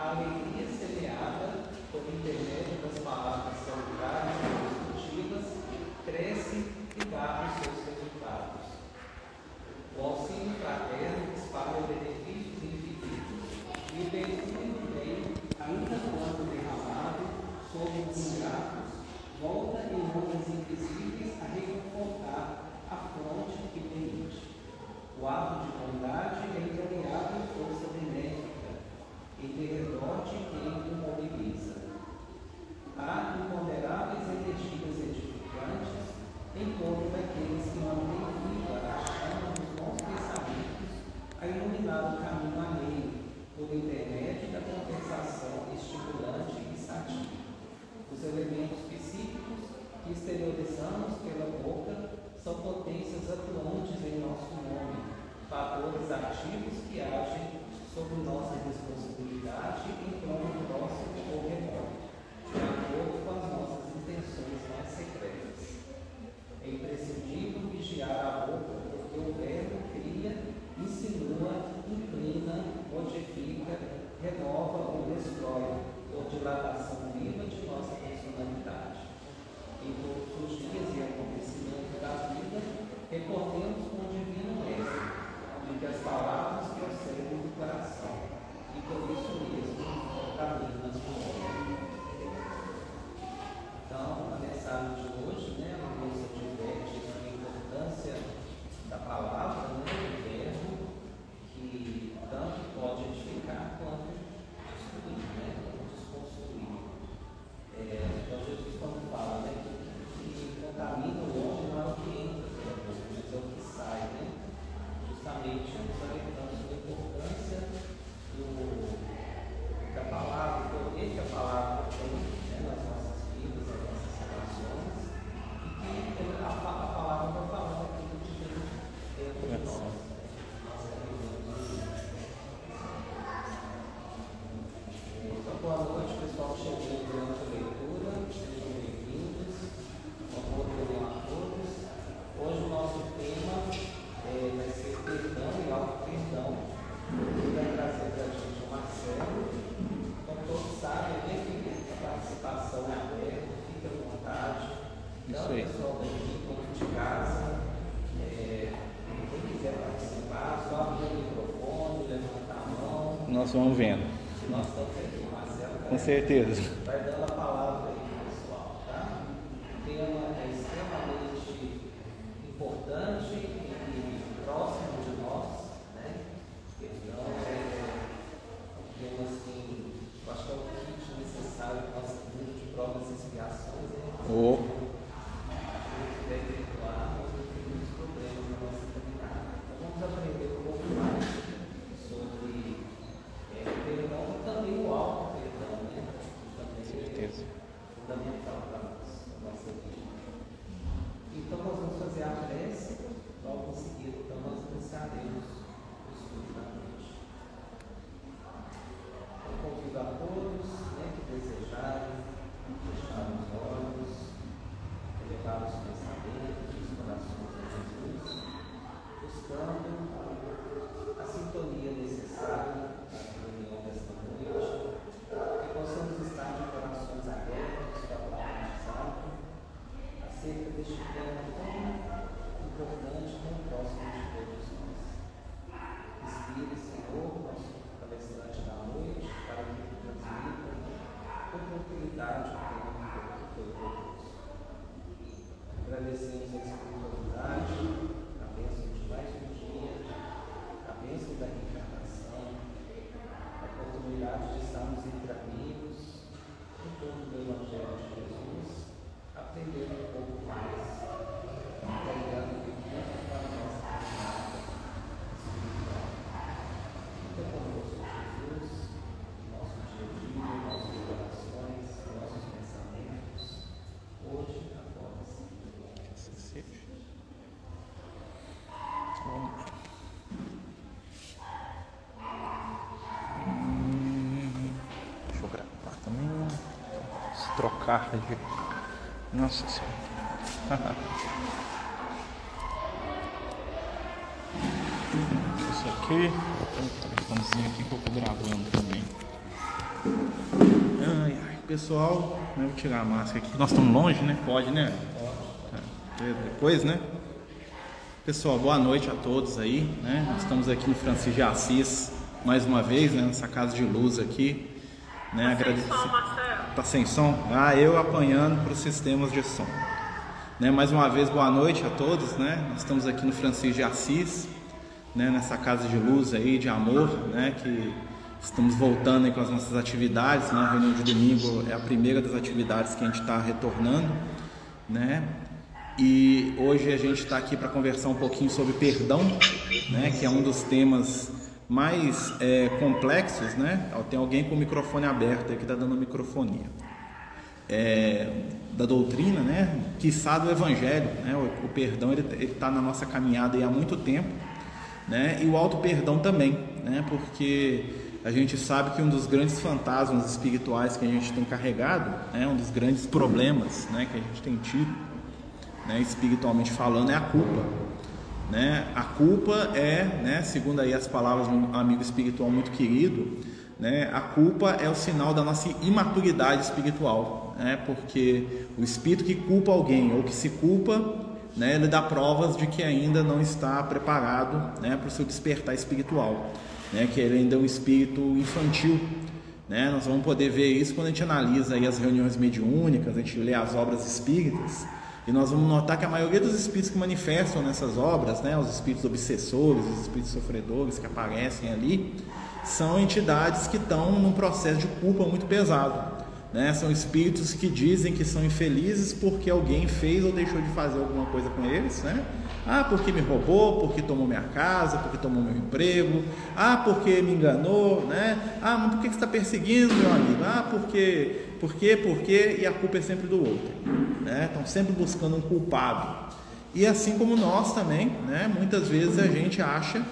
a alegria semeada por intermédio das palavras saudáveis e construtivas cresce e dá os seus resultados. O auxílio fraterno espalha benefícios infinitos e o benefício do bem, ainda quando derramado sobre os ingratos, volta em ondas invisíveis a reconfortar a fronte que permite. O ato de bondade é entremeado e derredote quem o mobiliza. Há imponderáveis energias edificantes em torno daqueles que mantêm viva a chama dos bons pensamentos a iluminar o caminho alheio por intermédio da compensação estimulante e sativa. Os elementos psíquicos que exteriorizamos pela boca são potências atuantes nature estão vendo. Com certeza. acerca deste tema tão importante, tão próximo de todos nós. Inspire, Senhor, nosso palestrante da noite, para que ele transmita oportunidade é para o mundo que foi proposto. Agradecemos a espiritualidade. carne. Nossa senhora. Isso aqui. O telefonezinho aqui que eu tô gravando também. Ai, ai, pessoal. Né, vou tirar a máscara aqui. Nós estamos longe, né? Pode, né? Pode. É, depois, né? Pessoal, boa noite a todos aí, né? Estamos aqui no Francisco de Assis mais uma vez, né? Nessa casa de luz aqui né? Tá Agradecer. sem som, Marcelo. Tá sem som? Ah, eu apanhando para os sistemas de som. Né? Mais uma vez, boa noite a todos, né? Nós estamos aqui no Francisco de Assis, né? Nessa casa de luz aí, de amor, né? Que estamos voltando aí com as nossas atividades, né? A reunião de domingo é a primeira das atividades que a gente está retornando, né? E hoje a gente está aqui para conversar um pouquinho sobre perdão, né? Que é um dos temas mais é, complexos, né? Tem alguém com o microfone aberto aí que está dando microfonia é, da doutrina, né? Quiçá do Evangelho, né? O, o perdão ele está na nossa caminhada há muito tempo, né? E o auto perdão também, né? Porque a gente sabe que um dos grandes fantasmas espirituais que a gente tem carregado, né? Um dos grandes problemas, né? Que a gente tem tido, né? Espiritualmente falando, é a culpa. Né? A culpa é, né, segundo aí as palavras de um amigo espiritual muito querido, né, a culpa é o sinal da nossa imaturidade espiritual, né, porque o espírito que culpa alguém ou que se culpa, né, ele dá provas de que ainda não está preparado né, para o seu despertar espiritual, né, que ele ainda é um espírito infantil. Né? Nós vamos poder ver isso quando a gente analisa as reuniões mediúnicas, a gente lê as obras espíritas, e nós vamos notar que a maioria dos espíritos que manifestam nessas obras, né, os espíritos obsessores, os espíritos sofredores que aparecem ali, são entidades que estão num processo de culpa muito pesado. Né? São espíritos que dizem que são infelizes porque alguém fez ou deixou de fazer alguma coisa com eles. Né? Ah, porque me roubou, porque tomou minha casa, porque tomou meu emprego. Ah, porque me enganou. Né? Ah, mas por que você está perseguindo, meu amigo? Ah, porque, por quê, por quê? E a culpa é sempre do outro. Né? Estão sempre buscando um culpado. E assim como nós também, né? muitas vezes a gente acha,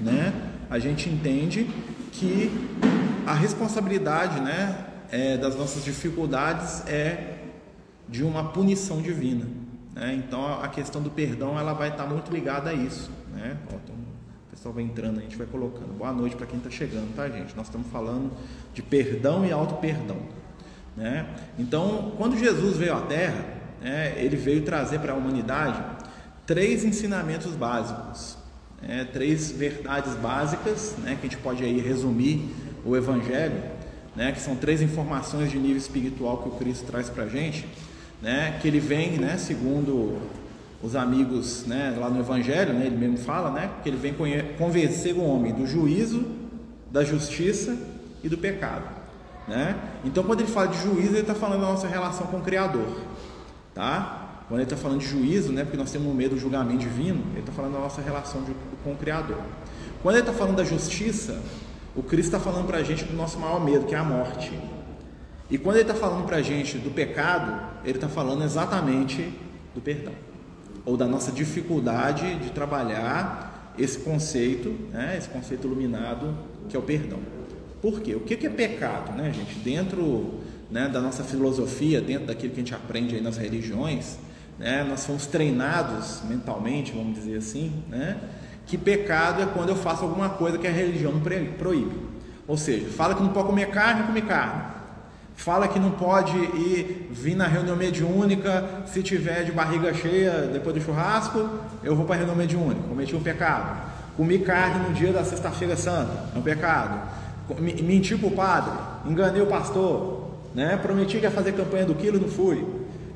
né? a gente entende que a responsabilidade né, é, das nossas dificuldades é de uma punição divina. Né? Então a questão do perdão ela vai estar muito ligada a isso. Né? Ó, o pessoal vai entrando, a gente vai colocando. Boa noite para quem está chegando, tá, gente? Nós estamos falando de perdão e auto-perdão. Né? Então, quando Jesus veio à Terra, né, ele veio trazer para a humanidade três ensinamentos básicos é, três verdades básicas, né, que a gente pode aí resumir o Evangelho, né, que são três informações de nível espiritual que o Cristo traz para a gente, né, que ele vem, né, segundo os amigos né, lá no Evangelho, né, ele mesmo fala, né, que ele vem convencer o homem do juízo, da justiça e do pecado. Né? Então, quando ele fala de juízo, ele está falando da nossa relação com o Criador. Tá? Quando ele está falando de juízo, né, porque nós temos medo do julgamento divino, ele está falando da nossa relação de, com o Criador. Quando ele está falando da justiça, o Cristo está falando para a gente do nosso maior medo, que é a morte. E quando ele está falando para a gente do pecado, ele está falando exatamente do perdão, ou da nossa dificuldade de trabalhar esse conceito, né, esse conceito iluminado que é o perdão. Por quê? O que é pecado, né, gente? Dentro né, da nossa filosofia, dentro daquilo que a gente aprende aí nas religiões, né? Nós fomos treinados mentalmente, vamos dizer assim, né? que pecado é quando eu faço alguma coisa que a religião proíbe. Ou seja, fala que não pode comer carne, come carne. Fala que não pode ir vir na reunião mediúnica se tiver de barriga cheia depois do churrasco, eu vou para a reunião mediúnica. Cometi um pecado. Comi carne no dia da sexta-feira santa, é um pecado. Menti para o padre, enganei o pastor, né? prometi que ia fazer campanha do quilo, não fui.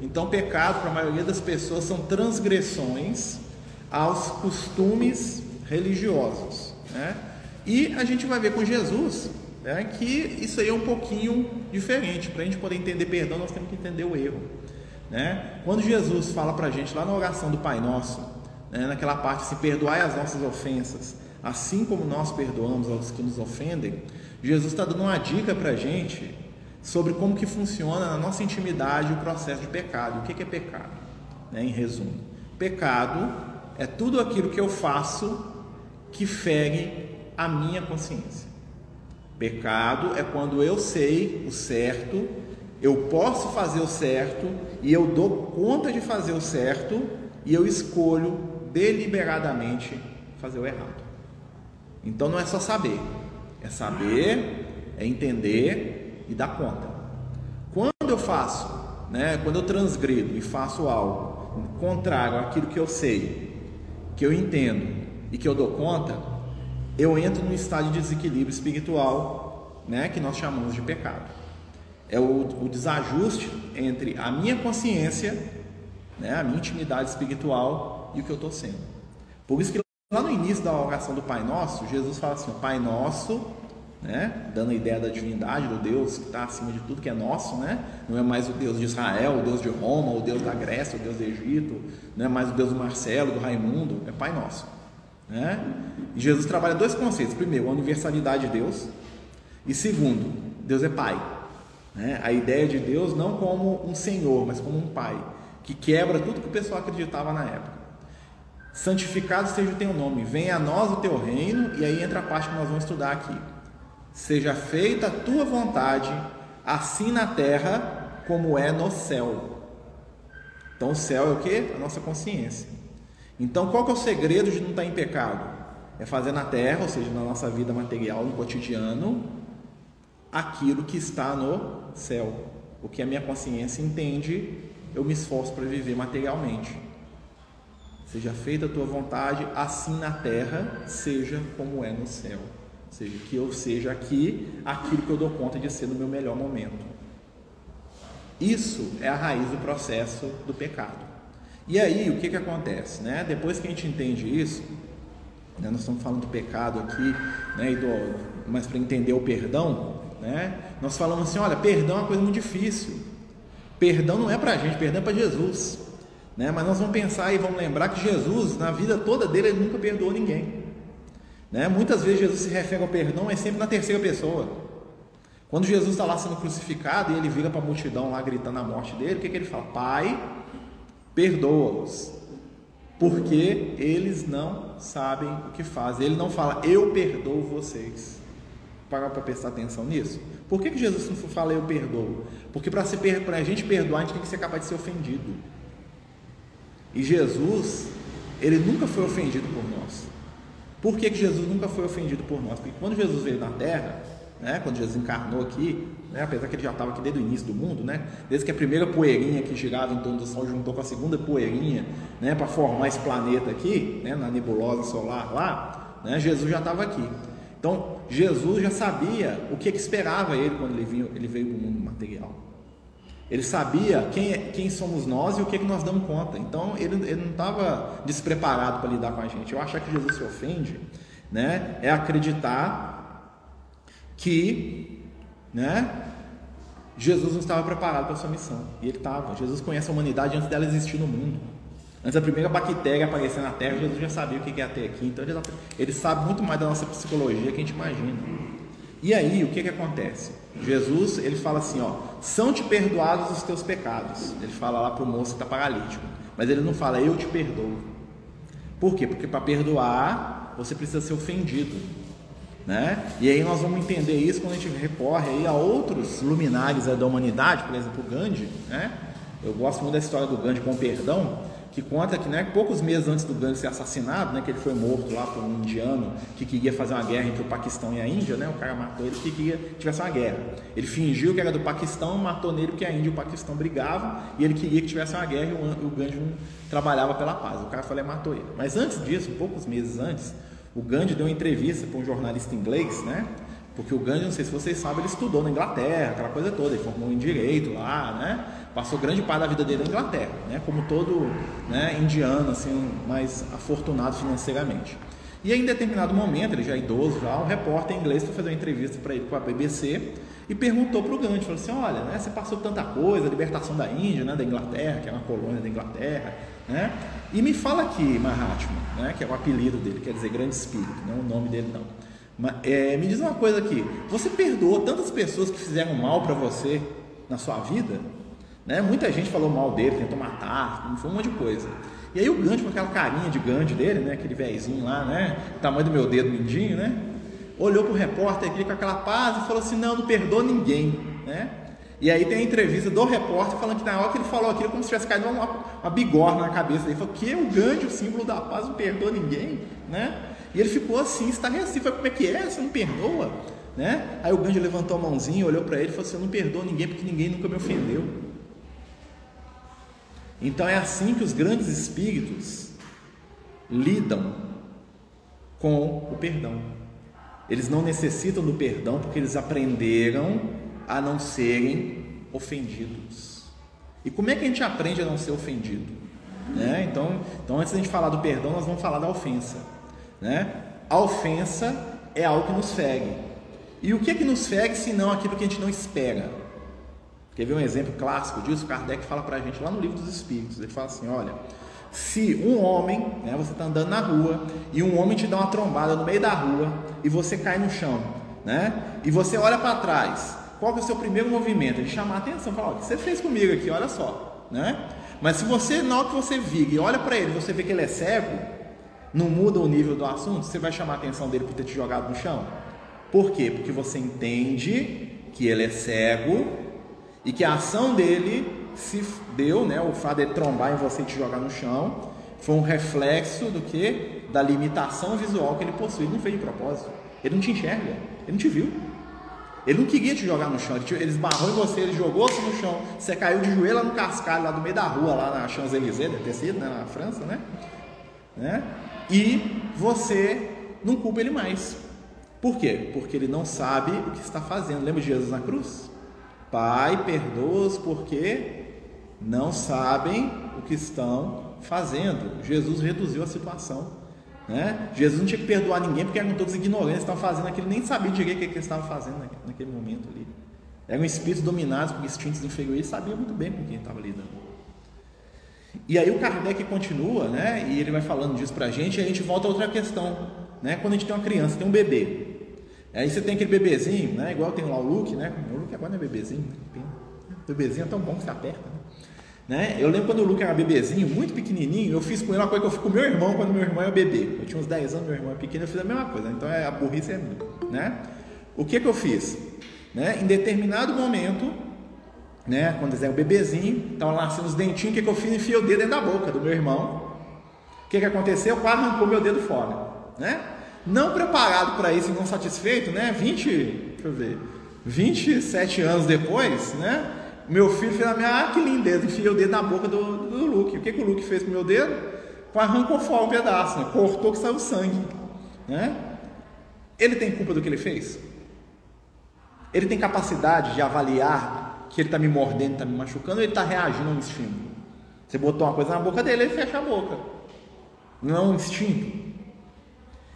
Então, pecado para a maioria das pessoas são transgressões aos costumes religiosos. Né? E a gente vai ver com Jesus né, que isso aí é um pouquinho diferente. Para a gente poder entender perdão, nós temos que entender o erro. Né? Quando Jesus fala para a gente lá na oração do Pai Nosso, né, naquela parte, se perdoai as nossas ofensas, assim como nós perdoamos aos que nos ofendem, Jesus está dando uma dica para a gente sobre como que funciona na nossa intimidade o processo de pecado. O que é pecado? Né, em resumo, pecado é tudo aquilo que eu faço que fere a minha consciência. Pecado é quando eu sei o certo, eu posso fazer o certo e eu dou conta de fazer o certo e eu escolho deliberadamente fazer o errado. Então não é só saber, é saber, é entender e dar conta. eu faço, né, quando eu transgredo e faço algo contrário àquilo que eu sei, que eu entendo e que eu dou conta, eu entro num estado de desequilíbrio espiritual, né, que nós chamamos de pecado. É o, o desajuste entre a minha consciência, né, a minha intimidade espiritual e o que eu estou sendo. Por isso que lá no início da oração do Pai Nosso, Jesus fala assim: Pai Nosso, né, dando a ideia da divindade do Deus que está acima de tudo que é nosso, né? Não é mais o Deus de Israel, o Deus de Roma, o Deus da Grécia, o Deus do Egito, não é mais o Deus do Marcelo, do Raimundo, é Pai Nosso. Né? E Jesus trabalha dois conceitos: primeiro, a universalidade de Deus, e segundo, Deus é Pai. Né? A ideia de Deus não como um Senhor, mas como um Pai, que quebra tudo que o pessoal acreditava na época. Santificado seja o teu nome, venha a nós o teu reino, e aí entra a parte que nós vamos estudar aqui. Seja feita a tua vontade, assim na terra como é no céu. Então o céu é o que? A nossa consciência. Então, qual que é o segredo de não estar em pecado? É fazer na terra, ou seja, na nossa vida material, no cotidiano, aquilo que está no céu. O que a minha consciência entende, eu me esforço para viver materialmente. Seja feita a tua vontade, assim na terra, seja como é no céu. Ou seja, que eu seja aqui aquilo que eu dou conta de ser no meu melhor momento. Isso é a raiz do processo do pecado. E aí, o que, que acontece? Né? Depois que a gente entende isso, né, nós estamos falando do pecado aqui, né, do, mas para entender o perdão, né, nós falamos assim: olha, perdão é uma coisa muito difícil. Perdão não é para a gente, perdão é para Jesus. Né? Mas nós vamos pensar e vamos lembrar que Jesus, na vida toda dele, ele nunca perdoou ninguém. Né? Muitas vezes Jesus se refere ao perdão, mas sempre na terceira pessoa. Quando Jesus está lá sendo crucificado e ele vira para a multidão lá gritando a morte dele, o que, que ele fala? Pai, perdoa-os, porque eles não sabem o que fazem. Ele não fala, eu perdoo vocês. Para para prestar atenção nisso? Por que, que Jesus não fala eu perdoo? Porque para a gente perdoar, a gente tem que ser capaz de ser ofendido. E Jesus, ele nunca foi ofendido por nós. Por que, que Jesus nunca foi ofendido por nós? Porque quando Jesus veio na terra, né, quando Jesus encarnou aqui, né, apesar que ele já estava aqui desde o início do mundo, né, desde que a primeira poeirinha que girava em torno do Sol juntou com a segunda poeirinha né, para formar esse planeta aqui, né, na nebulosa solar lá, né, Jesus já estava aqui. Então, Jesus já sabia o que, que esperava ele quando ele, vinha, ele veio para o mundo material. Ele sabia quem, é, quem somos nós e o que, que nós damos conta. Então, ele, ele não estava despreparado para lidar com a gente. Eu achar que Jesus se ofende né, é acreditar que né, Jesus não estava preparado para a sua missão. E ele estava. Jesus conhece a humanidade antes dela existir no mundo. Antes da primeira bactéria aparecer na Terra, Jesus já sabia o que ia ter aqui. Então ele, ele sabe muito mais da nossa psicologia que a gente imagina. E aí, o que, que acontece? Jesus, ele fala assim, ó, são te perdoados os teus pecados. Ele fala lá para o moço que está paralítico. Mas ele não fala, eu te perdoo. Por quê? Porque para perdoar, você precisa ser ofendido. Né? E aí nós vamos entender isso quando a gente recorre aí a outros luminares da humanidade, por exemplo, o Gandhi. Né? Eu gosto muito da história do Gandhi com o perdão, que conta que né, poucos meses antes do Gandhi ser assassinado, né, que ele foi morto lá por um indiano que queria fazer uma guerra entre o Paquistão e a Índia, né, o cara matou ele porque queria que tivesse uma guerra. Ele fingiu que era do Paquistão, matou nele porque a Índia e o Paquistão brigavam e ele queria que tivesse uma guerra e o, Gandhi não trabalhava pela paz. O cara falou matou ele. Mas antes disso, poucos meses antes, o Gandhi deu uma entrevista para um jornalista inglês, né? Porque o Gandhi, não sei se vocês sabem, ele estudou na Inglaterra, aquela coisa toda, ele formou em direito lá, né? Passou grande parte da vida dele na Inglaterra, né? Como todo né, indiano, assim, mais afortunado financeiramente. E aí, em determinado momento, ele já é idoso, já, um repórter inglês foi fazer uma entrevista para ele com a BBC e perguntou para o Gandhi, falou assim, olha, né, você passou tanta coisa, libertação da Índia, né, da Inglaterra, que é uma colônia da Inglaterra, né? E me fala aqui, Mahatma, né, que é o apelido dele, quer dizer grande espírito, não é o nome dele não. É, me diz uma coisa aqui, você perdoou tantas pessoas que fizeram mal para você na sua vida? Né? Muita gente falou mal dele, tentou matar, foi um monte de coisa. E aí o Gandhi, com aquela carinha de Gandhi dele, né, aquele velhinho lá, né, tamanho do meu dedo mindinho, né, olhou para o repórter aqui com aquela paz e falou assim, não, não perdoa ninguém, né? E aí tem a entrevista do repórter falando que na hora que ele falou aquilo, como se tivesse caído uma, uma bigorna na cabeça. Ele falou, que o Gandhi, o símbolo da paz, não perdoa ninguém, né? E ele ficou assim, estarrecido. Falei, como é que é? Você não perdoa? Né? Aí o Gandhi levantou a mãozinha, olhou para ele e falou assim: Eu não perdoo ninguém porque ninguém nunca me ofendeu. Então é assim que os grandes espíritos lidam com o perdão. Eles não necessitam do perdão porque eles aprenderam a não serem ofendidos. E como é que a gente aprende a não ser ofendido? Né? Então, então, antes de a gente falar do perdão, nós vamos falar da ofensa. Né? A ofensa é algo que nos fere. E o que é que nos fere se não aquilo que a gente não espera? Quer ver um exemplo clássico disso? Kardec fala para a gente lá no livro dos Espíritos. Ele fala assim: olha, se um homem, né, você está andando na rua e um homem te dá uma trombada no meio da rua e você cai no chão, né? E você olha para trás, qual é o seu primeiro movimento? De chamar a atenção, falar: o que você fez comigo aqui? Olha só, né? Mas se você, na hora que você vira e olha para ele, você vê que ele é cego, não muda o nível do assunto, você vai chamar a atenção dele por ter te jogado no chão? Por quê? Porque você entende que ele é cego e que a ação dele se deu, né? O fato de trombar em você e te jogar no chão foi um reflexo do que? Da limitação visual que ele possui. Ele não fez de propósito. Ele não te enxerga. Ele não te viu. Ele não queria te jogar no chão, ele esbarrou em você, ele jogou-se no chão, você caiu de joelho lá no cascalho, lá do meio da rua, lá na Champs-Élysées, deve ter sido, né, na França, né? né? E você não culpa ele mais. Por quê? Porque ele não sabe o que está fazendo. Lembra de Jesus na cruz? Pai, perdoa-os porque não sabem o que estão fazendo. Jesus reduziu a situação. Né? Jesus não tinha que perdoar ninguém porque eram todos ignorantes, estavam fazendo aquilo, nem sabia direito o que, eles estavam fazendo naquele momento ali. Eram espíritos dominados por instintos inferiores, sabia muito bem com quem estava lidando. E aí o Kardec continua, né? E ele vai falando disso pra gente, e a gente volta a outra questão, né? Quando a gente tem uma criança, tem um bebê. Aí você tem aquele bebezinho, né? Igual tem lá o Luke, né? O Luke agora não é bebezinho, né? O bebezinho é tão bom que você aperta, né? Né? Eu lembro quando o Luke era bebezinho, muito pequenininho, eu fiz com ele uma coisa que eu fiz com meu irmão quando meu irmão era bebê. Eu tinha uns 10 anos, meu irmão era pequeno, eu fiz a mesma coisa. Então é, a burrice é minha. Né? O que, que eu fiz? Né? Em determinado momento, né, quando eles eram bebezinho, estavam nascendo os dentinhos, o que, que eu fiz? Enfiei o dedo dentro da boca do meu irmão. O que, que aconteceu? Quase arrancou meu dedo fora. Né? Não preparado para isso e não satisfeito, né? 20, deixa eu ver, 27 anos depois, né? Meu filho fez a minha, ah, que lindeza, enfiei o dedo na boca do, do Luke. O que, que o Luke fez com o meu dedo? Arrancou fora um pedaço, né? cortou que saiu sangue. Né? Ele tem culpa do que ele fez? Ele tem capacidade de avaliar que ele está me mordendo, está me machucando, ele está reagindo a um instinto? Você botou uma coisa na boca dele, ele fecha a boca. Não é um instinto.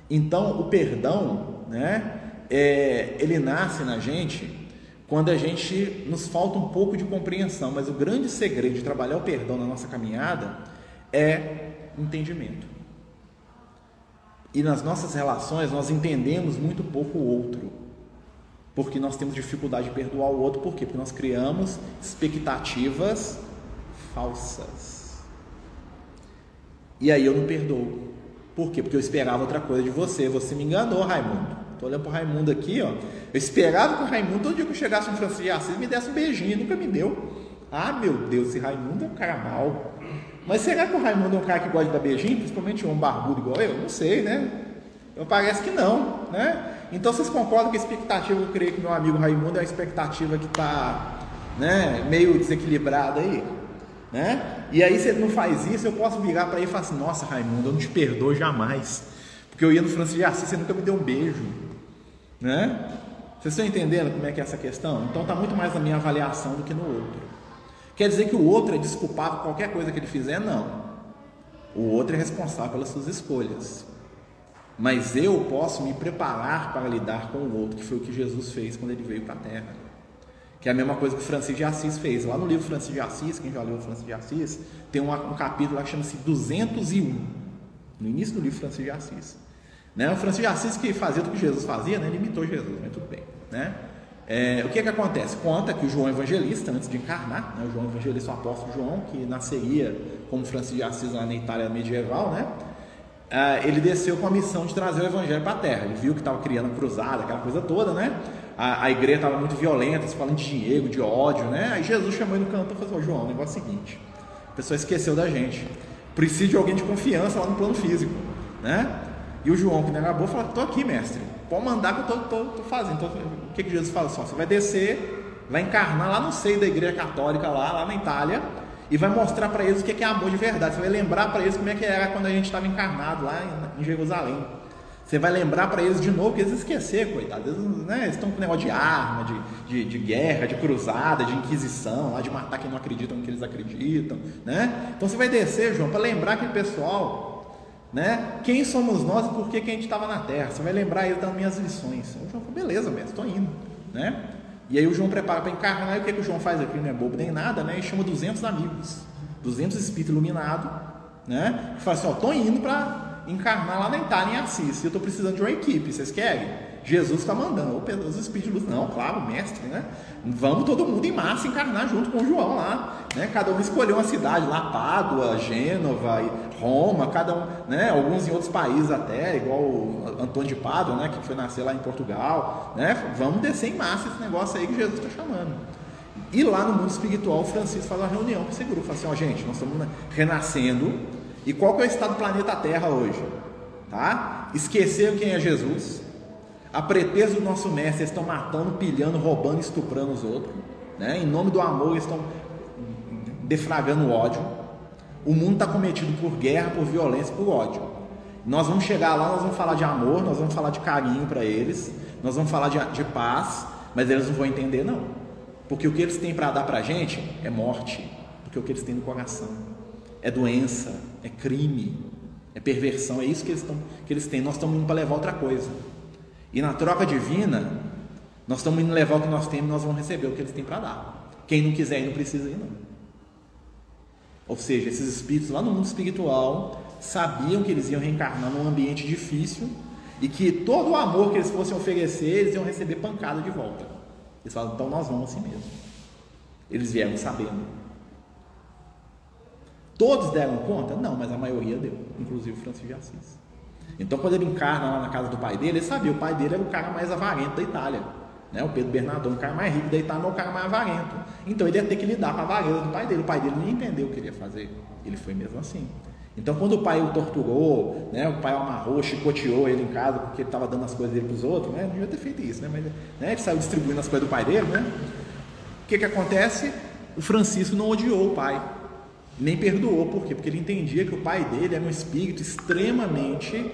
Então, o perdão, né, é, ele nasce na gente quando a gente nos falta um pouco de compreensão, mas o grande segredo de trabalhar o perdão na nossa caminhada é entendimento. E nas nossas relações nós entendemos muito pouco o outro, porque nós temos dificuldade de perdoar o outro, por quê? Porque nós criamos expectativas falsas. E aí eu não perdoo. Por quê? Porque eu esperava outra coisa de você, você me enganou, Raimundo. Estou olhando para o Raimundo aqui, ó. Eu esperava que o Raimundo, todo dia que eu chegasse no Francisco de Assis, me desse um beijinho, nunca me deu. Ah, meu Deus, esse Raimundo é um cara mau. Mas será que o Raimundo é um cara que gosta de dar beijinho, principalmente um barbudo igual eu? Não sei, né? Eu parece que não, né? Então vocês concordam que a expectativa eu creio que meu amigo Raimundo é uma expectativa que está né, meio desequilibrada aí? Né? E aí, se ele não faz isso, eu posso virar para ele e falar assim: Nossa, Raimundo, eu não te perdoo jamais. Porque eu ia no Francisco de Assis, você nunca me deu um beijo. Né? Vocês estão entendendo como é que é essa questão? Então está muito mais na minha avaliação do que no outro. Quer dizer que o outro é desculpado por qualquer coisa que ele fizer? Não. O outro é responsável pelas suas escolhas. Mas eu posso me preparar para lidar com o outro, que foi o que Jesus fez quando ele veio para a Terra. Que é a mesma coisa que Francisco de Assis fez. Lá no livro Francisco de Assis, quem já leu Francisco de Assis, tem um, um capítulo lá que chama-se 201. No início do livro Francisco de Assis. Né? O Francisco de Assis que fazia o que Jesus fazia, né? ele imitou Jesus, mas tudo bem. Né? É, o que, é que acontece? Conta que o João Evangelista, antes de encarnar, né? o João Evangelista, o apóstolo João, que nasceria como Francisco de Assis lá na Itália medieval, né? Ah, ele desceu com a missão de trazer o Evangelho para a Terra. Ele viu que estava criando cruzada, aquela coisa toda, né? A, a igreja estava muito violenta, se falando de dinheiro, de ódio, né? Aí Jesus chamou ele no canto e falou: assim, João, o negócio é o seguinte: a pessoa esqueceu da gente, precisa de alguém de confiança lá no plano físico, né? E o João, que não era boa, falou: Estou aqui, mestre. pode mandar que eu estou fazendo. Então, o que, que Jesus fala só? Você vai descer, vai encarnar lá no seio da igreja católica, lá, lá na Itália, e vai mostrar para eles o que é amor de verdade. Você vai lembrar para eles como é que era quando a gente estava encarnado lá em, Jerusalém. Você vai lembrar para eles de novo, que eles esqueceram, coitados. Eles, né, estão com negócio de arma, de, de, de, guerra, de cruzada, de inquisição, lá de matar quem não acredita no que eles acreditam. Né? Então você vai descer, João, para lembrar aquele pessoal, né? Quem somos nós e por que, que a gente estava na terra. Você vai lembrar eles das minhas lições. O João falou, beleza, mestre, estou indo. Né? E aí o João prepara para encarnar, e o que, que o João faz aqui? Não é bobo nem nada, né? E chama 200 amigos, 200 espíritos iluminados, né? E fala assim, ó, estou indo para encarnar lá na Itália, em Assis. E eu estou precisando de uma equipe, vocês querem? Jesus está mandando, os espíritos de luz, não, claro, mestre, né? Vamos todo mundo em massa encarnar junto com João lá, né? Cada um escolheu uma cidade lá, Pádua, Gênova, Roma, cada um, né? Alguns em outros países até, igual o Antônio de Pádua, né? Que foi nascer lá em Portugal, né? Vamos descer em massa esse negócio aí que Jesus está chamando. E lá no mundo espiritual, o Francisco faz uma reunião com esse grupo, fala assim, ó, gente, nós estamos renascendo, e qual que é o estado do planeta Terra hoje? Tá? Esqueceram quem é Jesus. A pretexto do nosso mestre, eles estão matando, pilhando, roubando, estuprando os outros. Né? Em nome do amor, eles estão defragando o ódio. O mundo está cometido por guerra, por violência, por ódio. Nós vamos chegar lá, nós vamos falar de amor, nós vamos falar de carinho para eles, nós vamos falar de, de paz, mas eles não vão entender, não. Porque o que eles têm para dar para a gente é morte, porque o que eles têm no coração é doença, é crime, é perversão, é isso que eles, tão, que eles têm. Nós estamos indo para levar outra coisa. E na troca divina, nós estamos indo levar o que nós temos e nós vamos receber o que eles têm para dar. Quem não quiser ir, não precisa ir, não. Ou seja, esses espíritos lá no mundo espiritual sabiam que eles iam reencarnar num ambiente difícil e que todo o amor que eles fossem oferecer, eles iam receber pancada de volta. Eles falam, então nós vamos assim mesmo. Eles vieram sabendo. Todos deram conta? Não, mas a maioria deu, inclusive o Francisco de Assis. Então, quando ele encarna lá na casa do pai dele, ele sabia, o pai dele era o cara mais avarento da Itália. Né? O Pedro Bernardone, o cara mais rico da mas o cara mais avarento. Então, ele ia ter que lidar com a avareza do pai dele. O pai dele não entendeu o que ele ia fazer. Ele foi mesmo assim. Então, quando o pai o torturou, né, o pai o amarrou, chicoteou ele em casa porque ele estava dando as coisas dele para os outros, né, não devia ter feito isso, né, mas né, ele saiu distribuindo as coisas do pai dele. Né? O que, que acontece? O Francisco não odiou o pai nem perdoou, por quê? Porque ele entendia que o pai dele era um espírito extremamente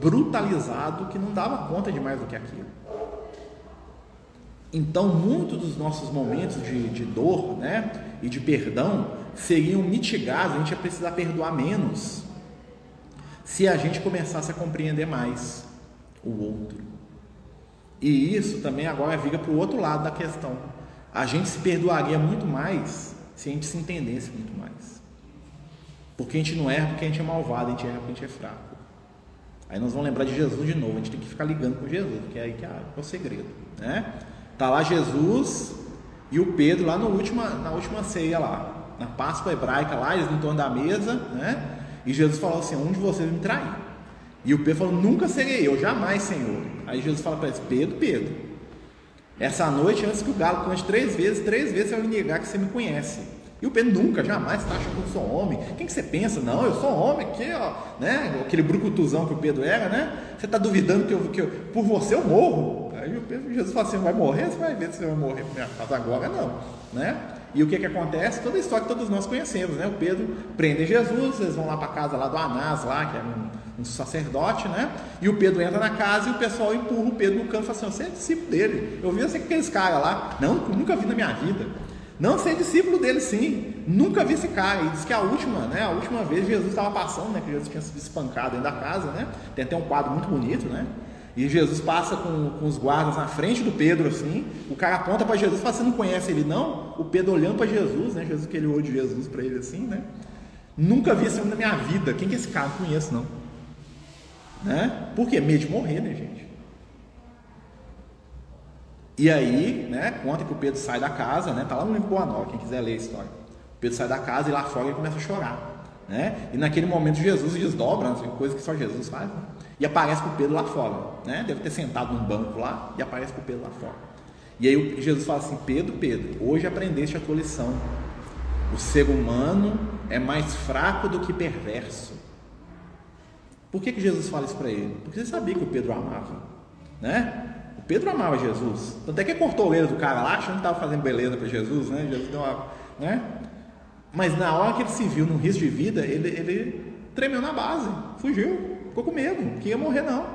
brutalizado que não dava conta de mais do que aquilo. Então, muitos dos nossos momentos de, de dor né, e de perdão seriam mitigados, a gente ia precisar perdoar menos se a gente começasse a compreender mais o outro. E isso também agora vira para o outro lado da questão. A gente se perdoaria muito mais se a gente se entendesse muito mais. Porque a gente não erra porque a gente é malvado, a gente erra porque a gente é fraco. Aí nós vamos lembrar de Jesus de novo, a gente tem que ficar ligando com Jesus, porque é aí que é o segredo. Né? Tá lá Jesus e o Pedro lá no última, na última ceia lá, na Páscoa hebraica lá, eles em torno da mesa, né? E Jesus falou assim: um de vocês me trair. E o Pedro falou: Nunca serei eu, jamais, Senhor. Aí Jesus fala para eles: Pedro, Pedro, essa noite, antes que o galo cante três vezes, três vezes você vai me negar que você me conhece. E o Pedro nunca, jamais está achando que eu sou homem. Quem que você pensa? Não, eu sou homem aqui, ó, né? Aquele brucutuzão que o Pedro era, né? Você está duvidando que eu, que eu, por você eu morro. Aí Jesus fala assim: vai morrer? Você vai ver se você vai morrer Mas agora não, né? E o que que acontece? Toda a história que todos nós conhecemos, né? O Pedro prende Jesus, eles vão lá para a casa lá do Anás, lá, que é um, um, sacerdote, né? E o Pedro entra na casa e o pessoal empurra o Pedro no canto e fala assim: você é discípulo dele. Eu vi você aqueles caras lá. Não, nunca vi na minha vida. Não ser discípulo dele, sim. Nunca vi esse cara. E diz que a última, né? A última vez Jesus estava passando, né? Que Jesus tinha sido espancado dentro da casa, né? Tem até um quadro muito bonito, né? E Jesus passa com, com os guardas na frente do Pedro, assim. O cara aponta para Jesus e fala: Você não conhece ele, não? O Pedro olhando para Jesus, né? Jesus, aquele olho de Jesus para ele, assim, né? Nunca vi esse homem na minha vida. Quem que é esse cara? Não conheço, não. Né? Por quê? Medo de morrer, né, gente? E aí, né, conta que o Pedro sai da casa, né, tá lá no livro Boa Nova, quem quiser ler a história. O Pedro sai da casa e lá fora ele começa a chorar, né? E naquele momento Jesus desdobra, assim, coisa que só Jesus faz, né? E aparece para o Pedro lá fora, né? Deve ter sentado num banco lá e aparece para o Pedro lá fora. E aí Jesus fala assim: Pedro, Pedro, hoje aprendeste a tua lição. O ser humano é mais fraco do que perverso. Por que, que Jesus fala isso para ele? Porque ele sabia que o Pedro amava. né? O Pedro amava Jesus. Tanto é que cortou o orelha do cara lá, achando que estava fazendo beleza para Jesus, né? Jesus deu uma, né? Mas na hora que ele se viu num risco de vida, ele, ele tremeu na base, fugiu, ficou com medo, que ia morrer não.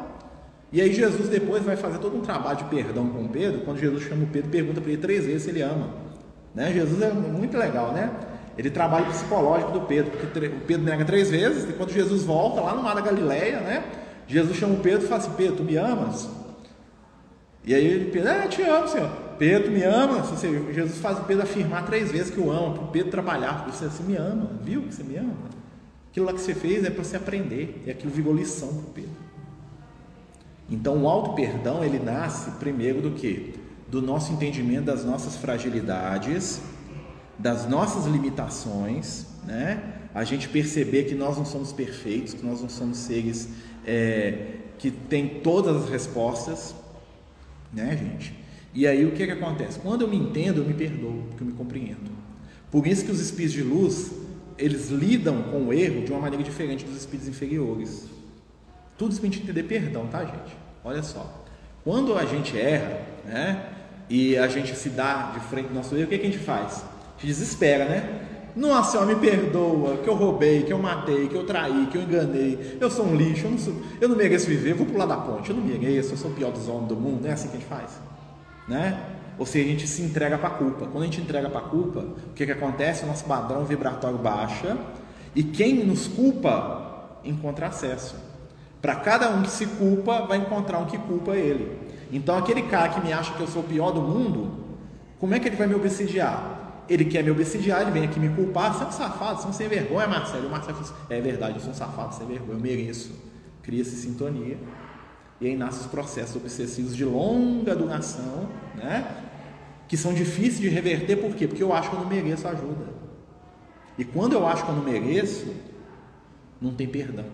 E aí Jesus depois vai fazer todo um trabalho de perdão com Pedro, quando Jesus chama o Pedro pergunta para ele três vezes se ele ama. Né? Jesus é muito legal, né? Ele trabalha o psicológico do Pedro, porque o Pedro nega três vezes, e quando Jesus volta lá no mar da Galileia, né? Jesus chama o Pedro e fala assim, Pedro, tu me amas? E aí ele Pedro, ah, te amo, Senhor. Pedro, me ama. Jesus faz o Pedro afirmar três vezes que o ama, para o Pedro trabalhar, você, você me ama, viu que você me ama? Aquilo lá que você fez é para você aprender, e aquilo virou lição para Pedro. Então o auto perdão ele nasce primeiro do que? Do nosso entendimento das nossas fragilidades, das nossas limitações, né? A gente perceber que nós não somos perfeitos, que nós não somos seres é, que têm todas as respostas, né, gente? E aí o que, que acontece? Quando eu me entendo, eu me perdoo, porque eu me compreendo. Por isso que os espíritos de luz, eles lidam com o erro de uma maneira diferente dos espíritos inferiores. Tudo isso para a gente entender perdão, tá, gente? Olha só. Quando a gente erra, né? E a gente se dá de frente do nosso erro, o que, que a gente faz? A gente desespera, né? Nossa Senhora, me perdoa, que eu roubei, que eu matei, que eu traí, que eu enganei, eu sou um lixo, eu não, sou, eu não mereço viver, eu vou pular da ponte, eu não mereço, eu sou o pior dos homens do mundo, não é assim que a gente faz? né? Ou seja, a gente se entrega para a culpa. Quando a gente entrega para a culpa, o que, que acontece? O nosso padrão vibratório baixa e quem nos culpa encontra acesso. Para cada um que se culpa, vai encontrar um que culpa ele. Então, aquele cara que me acha que eu sou o pior do mundo, como é que ele vai me obsidiar? Ele quer me obsidiar, ele vem aqui me culpar, você é um safado, você não sem vergonha, Marcelo. O Marcelo fala assim, é verdade, eu sou um safado, sem vergonha, eu mereço. Cria-se sintonia. E aí nascem os processos obsessivos de longa duração, né? Que são difíceis de reverter, por quê? Porque eu acho que eu não mereço ajuda. E quando eu acho que eu não mereço, não tem perdão.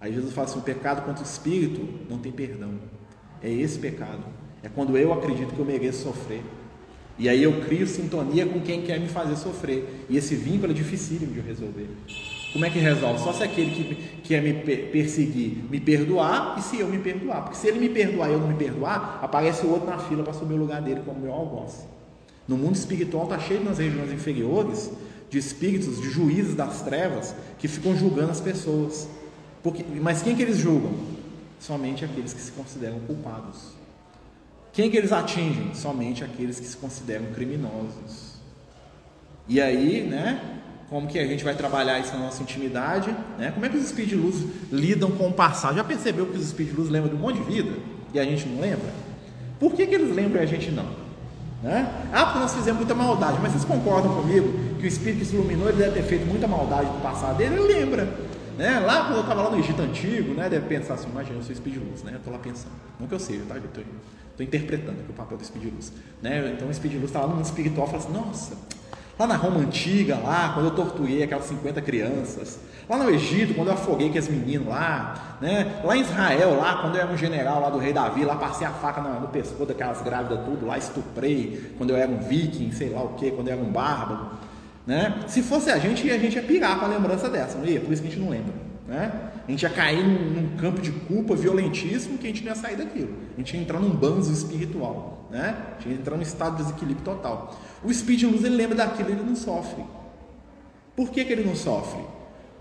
Aí Jesus fala assim: o pecado contra o espírito não tem perdão. É esse pecado. É quando eu acredito que eu mereço sofrer. E aí eu crio sintonia com quem quer me fazer sofrer. E esse vínculo é dificílimo de resolver. Como é que resolve? Só se aquele que quer me perseguir me perdoar e se eu me perdoar. Porque se ele me perdoar e eu não me perdoar, aparece o outro na fila para subir o lugar dele como meu algoz. No mundo espiritual está cheio nas regiões inferiores de espíritos, de juízes das trevas que ficam julgando as pessoas. Porque, mas quem que eles julgam? Somente aqueles que se consideram culpados. Quem que eles atingem? Somente aqueles que se consideram criminosos. E aí, né? Como que a gente vai trabalhar isso na nossa intimidade, né? Como é que os de luz lidam com o passado? Já percebeu que os espíritos de luz lembram de um monte de vida e a gente não lembra? Por que, que eles lembram e a gente não? Né? Ah, porque nós fizemos muita maldade, mas vocês concordam comigo que o espírito que se iluminou ele deve ter feito muita maldade no passado dele? Ele lembra. Né? Lá quando eu estava lá no Egito Antigo, né? deve pensar assim, imagina, eu sou de luz, né? Estou lá pensando. Não que eu seja, tá? Estou interpretando aqui o papel do de luz. Né? Então o de luz está lá no mundo espiritual e fala assim, nossa, Lá na Roma antiga, lá, quando eu torturei aquelas 50 crianças. Lá no Egito, quando eu afoguei aqueles meninos lá. Né? Lá em Israel, lá, quando eu era um general lá do rei Davi, lá passei a faca no, no pescoço daquelas grávidas tudo, lá estuprei, quando eu era um viking, sei lá o que, quando eu era um bárbaro. Né? Se fosse a gente, a gente ia pirar com a lembrança dessa, não ia? Por isso que a gente não lembra. Né? A gente ia cair num, num, campo de culpa violentíssimo que a gente não ia sair daquilo. A gente ia entrar num banzo espiritual. Né? A gente ia entrar num estado de desequilíbrio total. O de luz ele lembra daquilo, ele não sofre. Por que, que ele não sofre?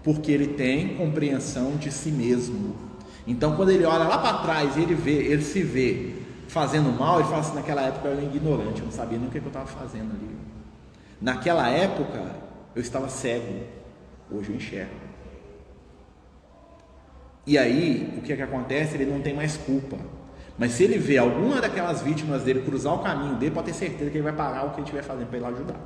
Porque ele tem compreensão de si mesmo. Então, quando ele olha lá para trás, ele vê, ele se vê fazendo mal, ele fala assim: naquela época eu era ignorante, eu não sabia nem o que eu estava fazendo ali. Naquela época eu estava cego, hoje eu enxergo. E aí, o que, é que acontece? Ele não tem mais culpa. Mas se ele vê alguma daquelas vítimas dele cruzar o caminho dele, pode ter certeza que ele vai parar o que ele estiver fazendo para ele ajudar.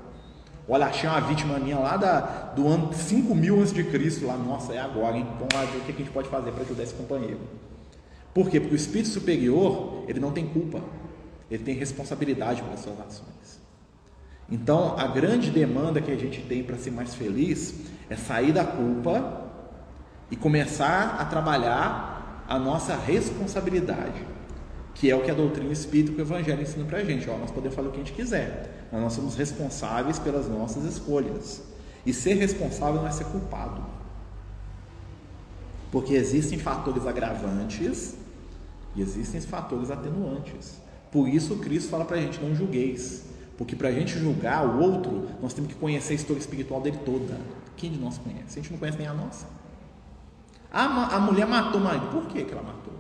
Olha, achei uma vítima minha lá da, do ano 5 mil antes de Cristo, lá, nossa, é agora, hein? Vamos lá ver o que a gente pode fazer para ajudar esse companheiro. Por quê? Porque o espírito superior, ele não tem culpa, ele tem responsabilidade pelas suas ações. Então, a grande demanda que a gente tem para ser mais feliz é sair da culpa e começar a trabalhar a nossa responsabilidade que é o que a doutrina espírita e o evangelho ensina para a gente. Ó, nós podemos fazer o que a gente quiser, mas nós somos responsáveis pelas nossas escolhas. E ser responsável não é ser culpado. Porque existem fatores agravantes E existem fatores atenuantes. Por isso Cristo fala para a gente: não julgueis. Porque para a gente julgar o outro, nós temos que conhecer a história espiritual dele toda. Quem de nós conhece? A gente não conhece nem a nossa. A, a mulher matou o marido. Por que, que ela matou?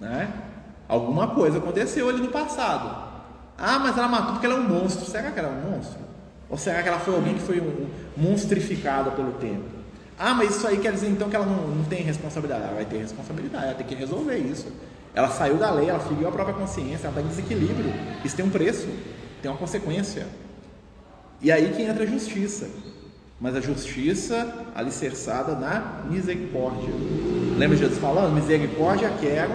Né? Alguma coisa aconteceu ali no passado. Ah, mas ela matou porque ela é um monstro. Será que ela é um monstro? Ou será que ela foi alguém que foi um, monstrificada pelo tempo? Ah, mas isso aí quer dizer então que ela não, não tem responsabilidade. Ela vai ter responsabilidade, ela tem que resolver isso. Ela saiu da lei, ela feriu a própria consciência, ela está em desequilíbrio. Isso tem um preço, tem uma consequência. E aí que entra a justiça. Mas a justiça alicerçada na misericórdia. Lembra Jesus falando? Misericórdia quero,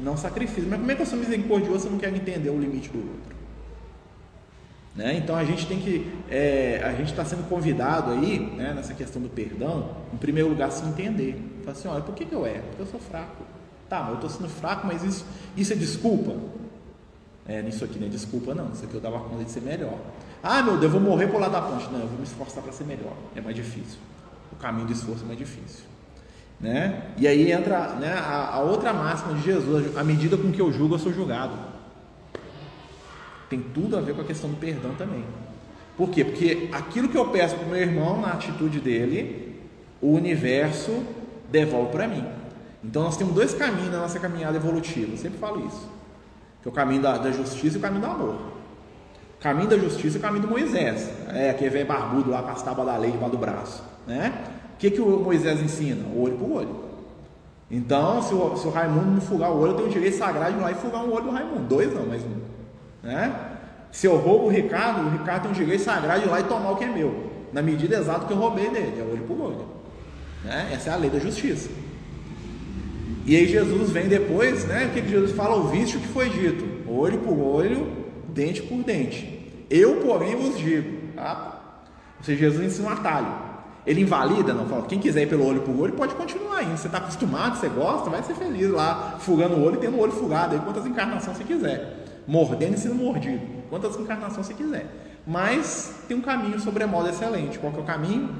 não sacrifício. Mas como é que eu sou misericordioso se eu não quero entender o limite do outro? Né? Então a gente tem que, é, a gente está sendo convidado aí, né, nessa questão do perdão, em primeiro lugar, se entender. Falar assim, olha, por que, que eu erro? Porque eu sou fraco. Tá, mas eu estou sendo fraco, mas isso, isso é desculpa? É, isso aqui não é desculpa, não. Isso aqui eu dava conta de ser melhor. Ah, meu Deus, eu vou morrer por lá da ponte. Não, eu vou me esforçar para ser melhor. É mais difícil. O caminho do esforço é mais difícil. Né? E aí entra né, a, a outra máxima de Jesus: à medida com que eu julgo, eu sou julgado. Tem tudo a ver com a questão do perdão também. Por quê? Porque aquilo que eu peço para o meu irmão, na atitude dele, o universo devolve para mim. Então nós temos dois caminhos na nossa caminhada evolutiva, eu sempre falo isso. Que é o caminho da, da justiça e o caminho do amor. Caminho da justiça é o caminho do Moisés. É, aquele velho barbudo lá com as tábuas da lei debaixo do braço. Né? O que, que o Moisés ensina? Olho por olho. Então, se o, se o Raimundo me fugar o olho, eu tenho o direito sagrado de ir lá e fugar um olho do Raimundo. Dois não, mas um. Né? Se eu roubo o Ricardo, o Ricardo tem o direito sagrado de ir lá e tomar o que é meu, na medida exata que eu roubei dele, é olho por olho. Né? Essa é a lei da justiça. E aí Jesus vem depois, né? O que, que Jesus fala? Ouviste o que foi dito: olho por olho, dente por dente. Eu, porém, vos digo. Ah, ou seja, Jesus ensina um atalho. Ele invalida, não fala. Quem quiser ir pelo olho por olho pode continuar indo. Você está acostumado, você gosta, vai ser feliz lá, fugando o olho e tendo o olho fugado aí, quantas encarnações você quiser mordendo e sendo mordido, quantas encarnações você quiser. Mas tem um caminho sobremodo excelente. Qual que é o caminho?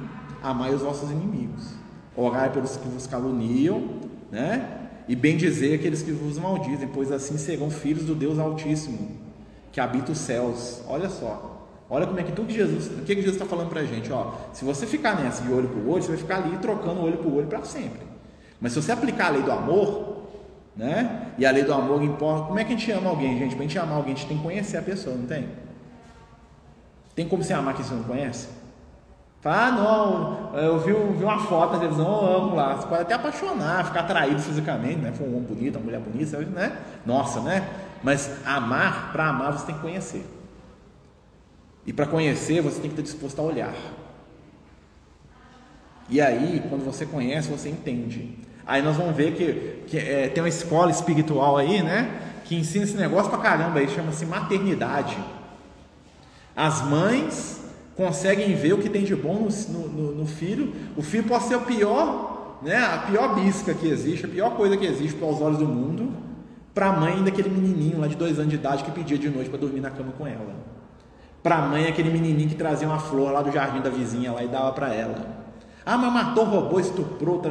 Amai os vossos inimigos. Orai pelos que vos caluniam, né? E bem dizer aqueles que vos maldizem, pois assim serão filhos do Deus Altíssimo, que habita os céus. Olha só. Olha como é que tudo que Jesus, o que, Jesus está falando para a gente, ó. Se você ficar nessa de olho por olho, você vai ficar ali trocando olho por olho para sempre. Mas se você aplicar a lei do amor, né? E a lei do amor importa. Como é que a gente ama alguém, gente? Para a gente amar alguém, a gente tem que conhecer a pessoa, não tem? Tem como você amar quem você não conhece? Ah, não, eu vi, vi uma foto na televisão, eu amo lá. Você pode até apaixonar, ficar atraído fisicamente, né? For um homem bonito, uma mulher bonita, né? Nossa, né? Mas amar, para amar, você tem que conhecer. E para conhecer, você tem que estar disposto a olhar. E aí, quando você conhece, você entende. Aí nós vamos ver que, que é, tem uma escola espiritual aí, né? Que ensina esse negócio pra caramba aí, chama-se maternidade. As mães conseguem ver o que tem de bom no, no, no, filho. O filho pode ser o pior, né? A pior bisca que existe, a pior coisa que existe para os olhos do mundo, para a mãe daquele menininho lá de dois anos de idade que pedia de noite para dormir na cama com ela. Para a mãe aquele menininho que trazia uma flor lá do jardim da vizinha lá e dava para ela. Ah, mas matou, roubou, estuprou. Tá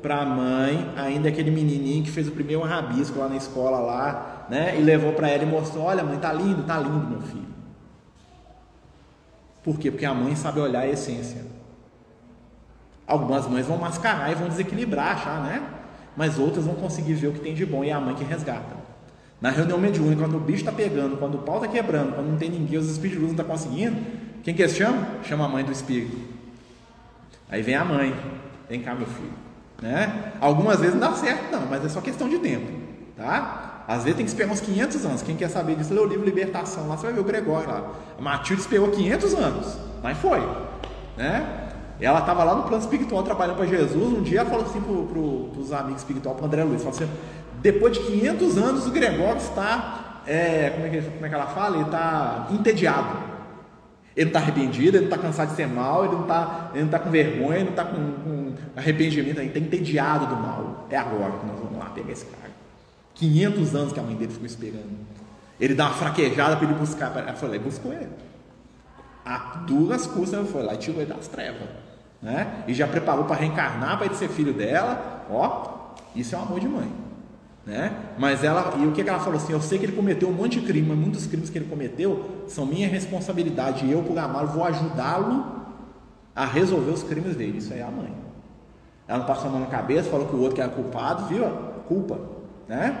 para a mãe, ainda aquele menininho que fez o primeiro rabisco lá na escola lá, né? E levou para ela e mostrou: "Olha, mãe, tá lindo, tá lindo, meu filho". Por quê? Porque a mãe sabe olhar a essência. Algumas mães vão mascarar e vão desequilibrar, achar, né? Mas outras vão conseguir ver o que tem de bom e é a mãe que resgata. Na reunião mediúnica, quando o bicho está pegando, quando o pau está quebrando, quando não tem ninguém, os espíritos não estão tá conseguindo, quem que eles chamam? Chama a mãe do espírito. Aí vem a mãe, vem cá, meu filho. Né? Algumas vezes não dá certo, não, mas é só questão de tempo. Tá? Às vezes tem que esperar uns 500 anos. Quem quer saber disso, lê o livro Libertação lá, você vai ver o Gregório lá. A Matilde esperou 500 anos, mas foi. Né? Ela estava lá no plano espiritual trabalhando para Jesus. Um dia ela falou assim para os amigos espirituais, para André Luiz: falou assim, depois de 500 anos, o Gregório está, é, como, é que, como é que ela fala? Ele está entediado. Ele está arrependido, ele está cansado de ser mal, ele não está tá com vergonha, ele não está com, com, arrependimento, ele está entediado do mal. É agora que nós vamos lá pegar esse cara. 500 anos que a mãe dele ficou esperando. Ele dá uma fraquejada para ele buscar. Ela falou, e buscou ele. A duras custas, ele foi lá e tirou ele das trevas. Né? E já preparou para reencarnar, para ser filho dela. Ó, Isso é um amor de mãe. Né? Mas ela, e o que, que ela falou assim? Eu sei que ele cometeu um monte de crime, mas muitos crimes que ele cometeu são minha responsabilidade. E eu, por amá-lo, vou ajudá-lo a resolver os crimes dele. Isso aí é a mãe. Ela não passou a mão na cabeça, falou que o outro que era culpado, viu? Culpa. Né?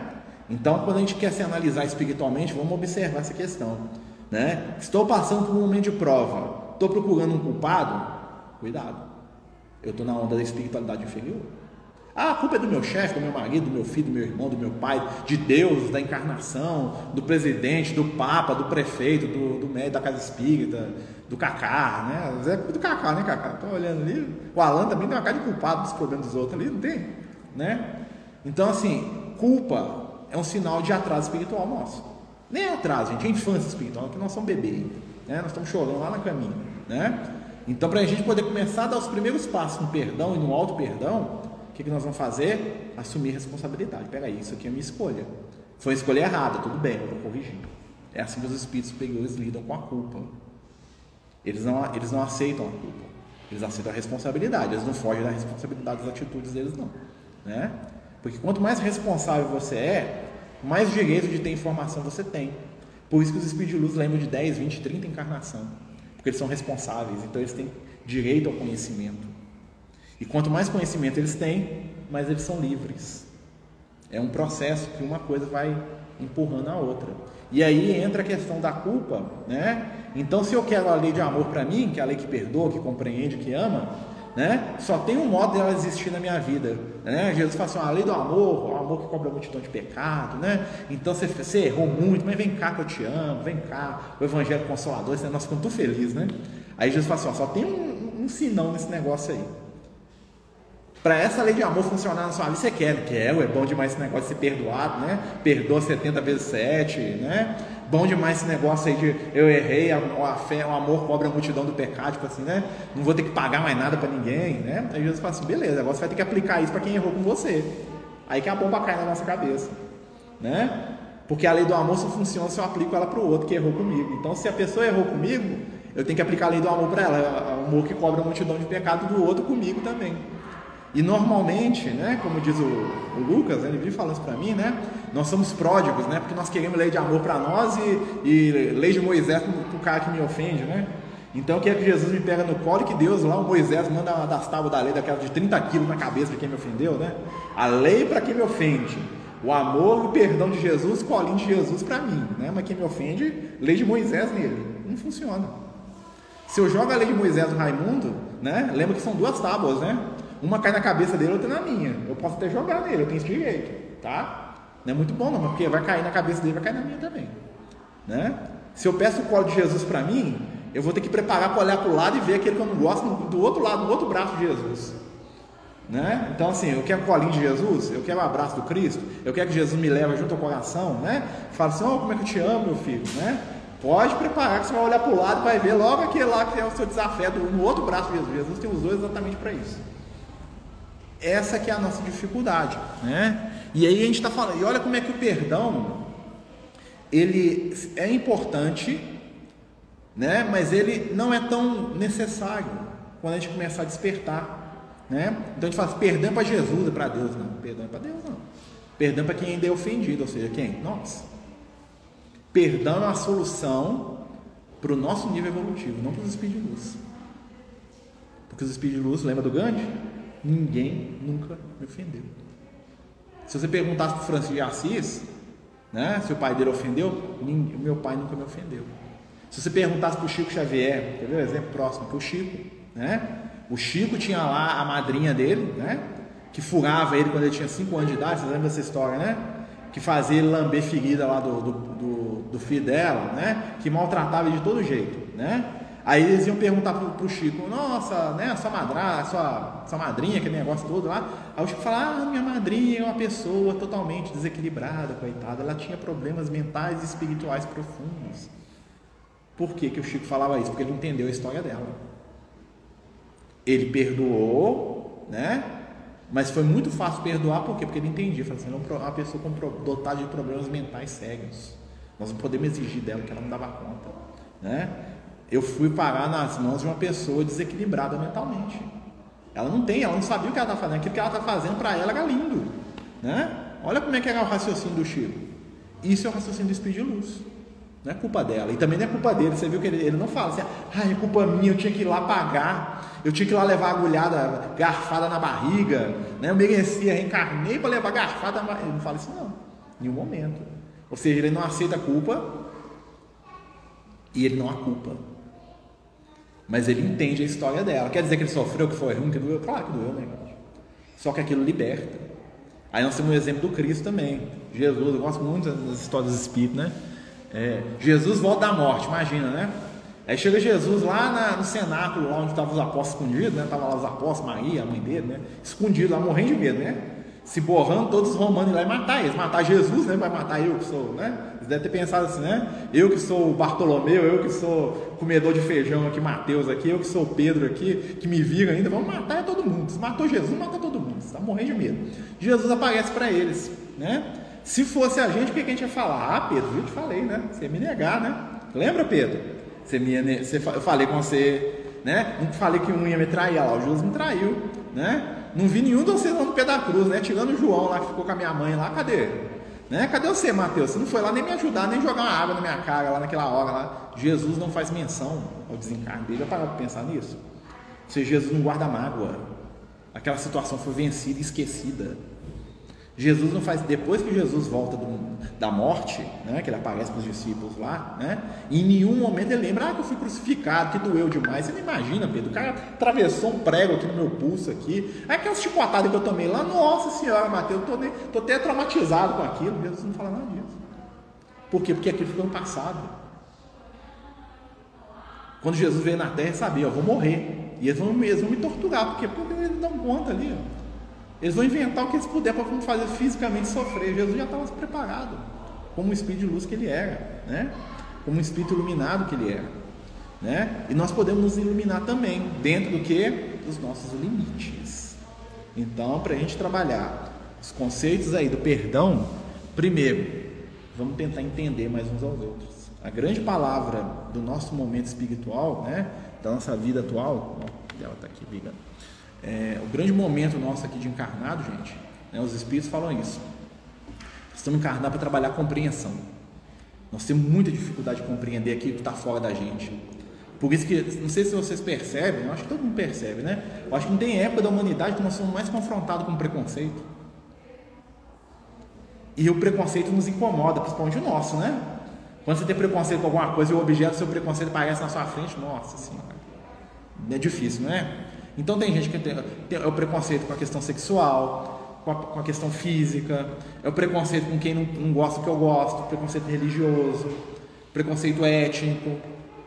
Então, quando a gente quer se analisar espiritualmente, vamos observar essa questão. Né? Estou passando por um momento de prova, estou procurando um culpado, cuidado. Eu estou na onda da espiritualidade inferior. Ah, a culpa é do meu chefe, do meu marido, do meu filho, do meu irmão, do meu pai, de Deus, da encarnação, do presidente, do papa, do prefeito, do, do médico da casa espírita, do Cacá, né? É do Cacá, né, Cacá? Estou olhando ali. O Alan também tem uma cara de culpado dos problemas dos outros ali, não tem? Né? Então, assim, culpa é um sinal de atraso espiritual nosso. Nem é atraso, gente, é infância espiritual, porque nós somos bebê. Né? Nós estamos chorando lá na caminho. Né? Então, para a gente poder começar a dar os primeiros passos no perdão e no auto-perdão, que, que nós vamos fazer? Assumir responsabilidade. Peraí, isso aqui é minha escolha. Foi a escolha errada, tudo bem, eu vou corrigir. É assim que os espíritos superiores lidam com a culpa. Eles não, eles não aceitam a culpa. Eles aceitam a responsabilidade. Eles não fogem da responsabilidade das atitudes deles, não. Né? Porque quanto mais responsável você é, mais direito de ter informação você tem. Por isso que os espíritos de luz lembram de 10, 20, 30 encarnação. Porque eles são responsáveis, então eles têm direito ao conhecimento. E quanto mais conhecimento eles têm, mais eles são livres. É um processo que uma coisa vai empurrando a outra. E aí entra a questão da culpa, né? Então, se eu quero a lei de amor para mim, que é a lei que perdoa, que compreende, que ama, né? Só tem um modo dela existir na minha vida, né? Jesus fala assim, a lei do amor, o amor que cobra a multidão de pecado, né? Então você, você, errou muito, mas vem cá que eu te amo, vem cá, o evangelho consolador, nós ficamos tão felizes, né? Aí Jesus fala assim, ó, só tem um, um sinão nesse negócio aí. Para essa lei de amor funcionar na sua vida, você quer, quer, é bom demais esse negócio de ser perdoado, né? Perdoa 70 vezes 7, né? Bom demais esse negócio aí de eu errei, a, a fé, o amor cobra a multidão do pecado, tipo assim, né? Não vou ter que pagar mais nada para ninguém, né? Aí Jesus fala assim, beleza, agora você vai ter que aplicar isso para quem errou com você. Aí que a bomba cai na nossa cabeça, né? Porque a lei do amor só funciona se eu aplico ela para o outro que errou comigo. Então, se a pessoa errou comigo, eu tenho que aplicar a lei do amor para ela, o amor que cobra a multidão de pecado do outro comigo também. E normalmente, né, como diz o, o Lucas, ele vive falando para mim, né, nós somos pródigos, né, porque nós queremos lei de amor para nós e, e, lei de Moisés para o cara que me ofende, né. Então eu quero que Jesus me pega no colo e que Deus lá, o Moisés, manda uma das tábuas da lei, daquela de 30 quilos na cabeça de quem me ofendeu, né. A lei para quem me ofende, o amor e o perdão de Jesus, colinho de Jesus para mim, né, mas quem me ofende, lei de Moisés nele. Não funciona. Se eu jogo a lei de Moisés no Raimundo, né, lembra que são duas tábuas, né. Uma cai na cabeça dele, outra na minha. Eu posso até jogar nele, eu tenho esse direito, tá? Não é muito bom não, porque vai cair na cabeça dele, vai cair na minha também. Né? Se eu peço o colo de Jesus para mim, eu vou ter que preparar para olhar para o lado e ver aquele que eu não gosto do outro lado, do outro braço de Jesus. Né? Então, assim, eu quero o colinho de Jesus, eu quero o abraço do Cristo, eu quero que Jesus me leve junto ao coração, né? Fala assim, oh, como é que eu te amo, meu filho, né? Pode preparar que você vai olhar para o lado e vai ver logo aquele lá que é o seu desafio no outro braço de Jesus. Jesus tem os dois exatamente para isso. Essa que é a nossa dificuldade, né? E aí a gente está falando, e olha como é que o perdão ele é importante, né? Mas ele não é tão necessário quando a gente começar a despertar, né? Então a gente fala, assim, perdão é para Jesus, é para Deus, não. Perdão é para Deus, não. Perdão é para quem ainda é ofendido, ou seja, quem? Nós. Perdão é uma solução para o nosso nível evolutivo, não para os espíritos de luz. Porque os espíritos de luz, lembra do Gandhi? Ninguém nunca me ofendeu. Se você perguntasse para o Francisco de Assis, né, se o pai dele ofendeu, o meu pai nunca me ofendeu. Se você perguntasse para o Chico Xavier, quer ver um exemplo próximo? Que o Chico, né? O Chico tinha lá a madrinha dele, né? Que furava ele quando ele tinha 5 anos de idade, você lembra dessa história, né? Que fazia ele lamber ferida lá do, do, do, do filho dela, né? Que maltratava ele de todo jeito, né? Aí eles iam perguntar pro, pro Chico, nossa, né, sua madrinha, sua, sua madrinha, aquele negócio todo lá. Aí o Chico fala, ah, minha madrinha é uma pessoa totalmente desequilibrada, coitada, ela tinha problemas mentais e espirituais profundos. Por que, que o Chico falava isso? Porque ele entendeu a história dela. Ele perdoou, né? Mas foi muito fácil perdoar, por quê? Porque ele entendia, falou assim, é uma pessoa com, dotada de problemas mentais sérios. Nós não podemos exigir dela que ela não dava conta, né? Eu fui parar nas mãos de uma pessoa desequilibrada mentalmente. Ela não tem, ela não sabia o que ela está fazendo. Aquilo que ela está fazendo para ela era lindo. Né? Olha como é que era o raciocínio do Chico. Isso é o raciocínio do Espírito de Luz. Não é culpa dela. E também não é culpa dele. Você viu que ele, ele não fala assim, ah, é culpa minha, eu tinha que ir lá pagar, eu tinha que ir lá levar agulhada, garfada na barriga, né? eu merecia, reencarnei para levar garfada na barriga. Ele não fala isso, não, em nenhum momento. Ou seja, ele não aceita a culpa e ele não a culpa. Mas ele entende a história dela. Quer dizer que ele sofreu, que foi ruim, que doeu? Claro que doeu, né? Só que aquilo liberta. Aí nós temos um exemplo do Cristo também. Jesus, eu gosto muito das histórias do Espírito, né? É, Jesus volta da morte, imagina, né? Aí chega Jesus lá na, no cenáculo, lá onde estavam os apóstolos escondidos, né? Estavam lá os apóstolos, Maria, a mãe dele, né? Escondido lá, morrendo de medo, né? Se borrando, todos os romanos lá e matar eles. Matar Jesus, né? Vai matar eu que sou, né? Devem ter pensado assim, né? Eu que sou Bartolomeu, eu que sou comedor de feijão aqui, Mateus aqui, eu que sou Pedro aqui, que me viram ainda, vamos matar todo mundo. Se matou Jesus, mata todo mundo. Está morrendo de medo. Jesus aparece para eles, né? Se fosse a gente, o que a gente ia falar? Ah, Pedro, eu te falei, né? Você ia me negar, né? Lembra, Pedro? Você me ia, você, eu falei com você, né? Não falei que um ia me trair, lá, o Jesus me traiu, né? Não vi nenhum de vocês lá no pé da cruz, né? Tirando o João lá que ficou com a minha mãe lá, cadê? Né? Cadê você, Mateus? Você não foi lá nem me ajudar, nem jogar uma água na minha cara lá naquela hora lá. Jesus não faz menção ao desencarne dele. Já parou para pensar nisso? Seja, Jesus não guarda mágoa. Aquela situação foi vencida e esquecida. Jesus não faz, depois que Jesus volta do, da morte, né, que ele aparece para os discípulos lá, né, em nenhum momento ele lembra, ah, que eu fui crucificado, que doeu demais. Você não imagina, Pedro, o cara atravessou um prego aqui no meu pulso aqui, aí aquelas chicotadas que eu tomei lá, nossa senhora, Mateus, eu estou até traumatizado com aquilo. Jesus não fala nada disso. Por quê? Porque aquilo ficou no passado. Quando Jesus veio na terra, ele sabia, eu vou morrer. E eles vão, eles vão me torturar, porque, porque eles dão conta ali, ó. Eles vão inventar o que eles puderem para fazer fisicamente sofrer. Jesus já estava preparado, como o espírito de luz que ele era, né? como o espírito iluminado que ele era. Né? E nós podemos nos iluminar também, dentro do que? Dos nossos limites. Então, para a gente trabalhar os conceitos aí do perdão, primeiro, vamos tentar entender mais uns aos outros. A grande palavra do nosso momento espiritual, né? da nossa vida atual, ela está aqui ligando é, o grande momento nosso aqui de encarnado, gente, né, os espíritos falam isso. Estamos encarnados para trabalhar a compreensão. Nós temos muita dificuldade de compreender aquilo que está fora da gente. Por isso que, não sei se vocês percebem, eu acho que todo mundo percebe, né? Eu acho que não tem época da humanidade que nós somos mais confrontados com preconceito. E o preconceito nos incomoda, principalmente o nosso, né? Quando você tem preconceito com alguma coisa e o objeto do seu preconceito aparece na sua frente, nossa senhora. É difícil, não é? Então tem gente que tem, tem é o preconceito com a questão sexual, com a, com a questão física, é o preconceito com quem não, não gosta do que eu gosto, preconceito religioso, preconceito étnico,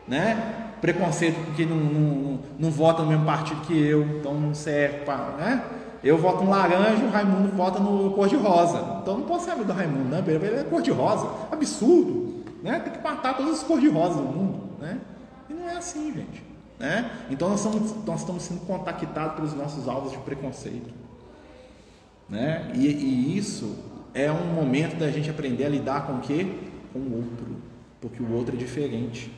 né? Preconceito com quem não, não, não, vota no mesmo partido que eu, então não serve né? Eu voto no laranja, o Raimundo vota no cor-de-rosa. Então não posso ser amigo do Raimundo, né? Ele é cor-de-rosa. Absurdo. Né? Tem que matar todas as cor-de-rosa do mundo. Né? E não é assim, gente. Né? Então nós estamos, nós estamos sendo contactados pelos nossos alvos de preconceito. Né? E, e, isso é um momento da gente aprender a lidar com o quê? Com o outro. Porque o outro é diferente.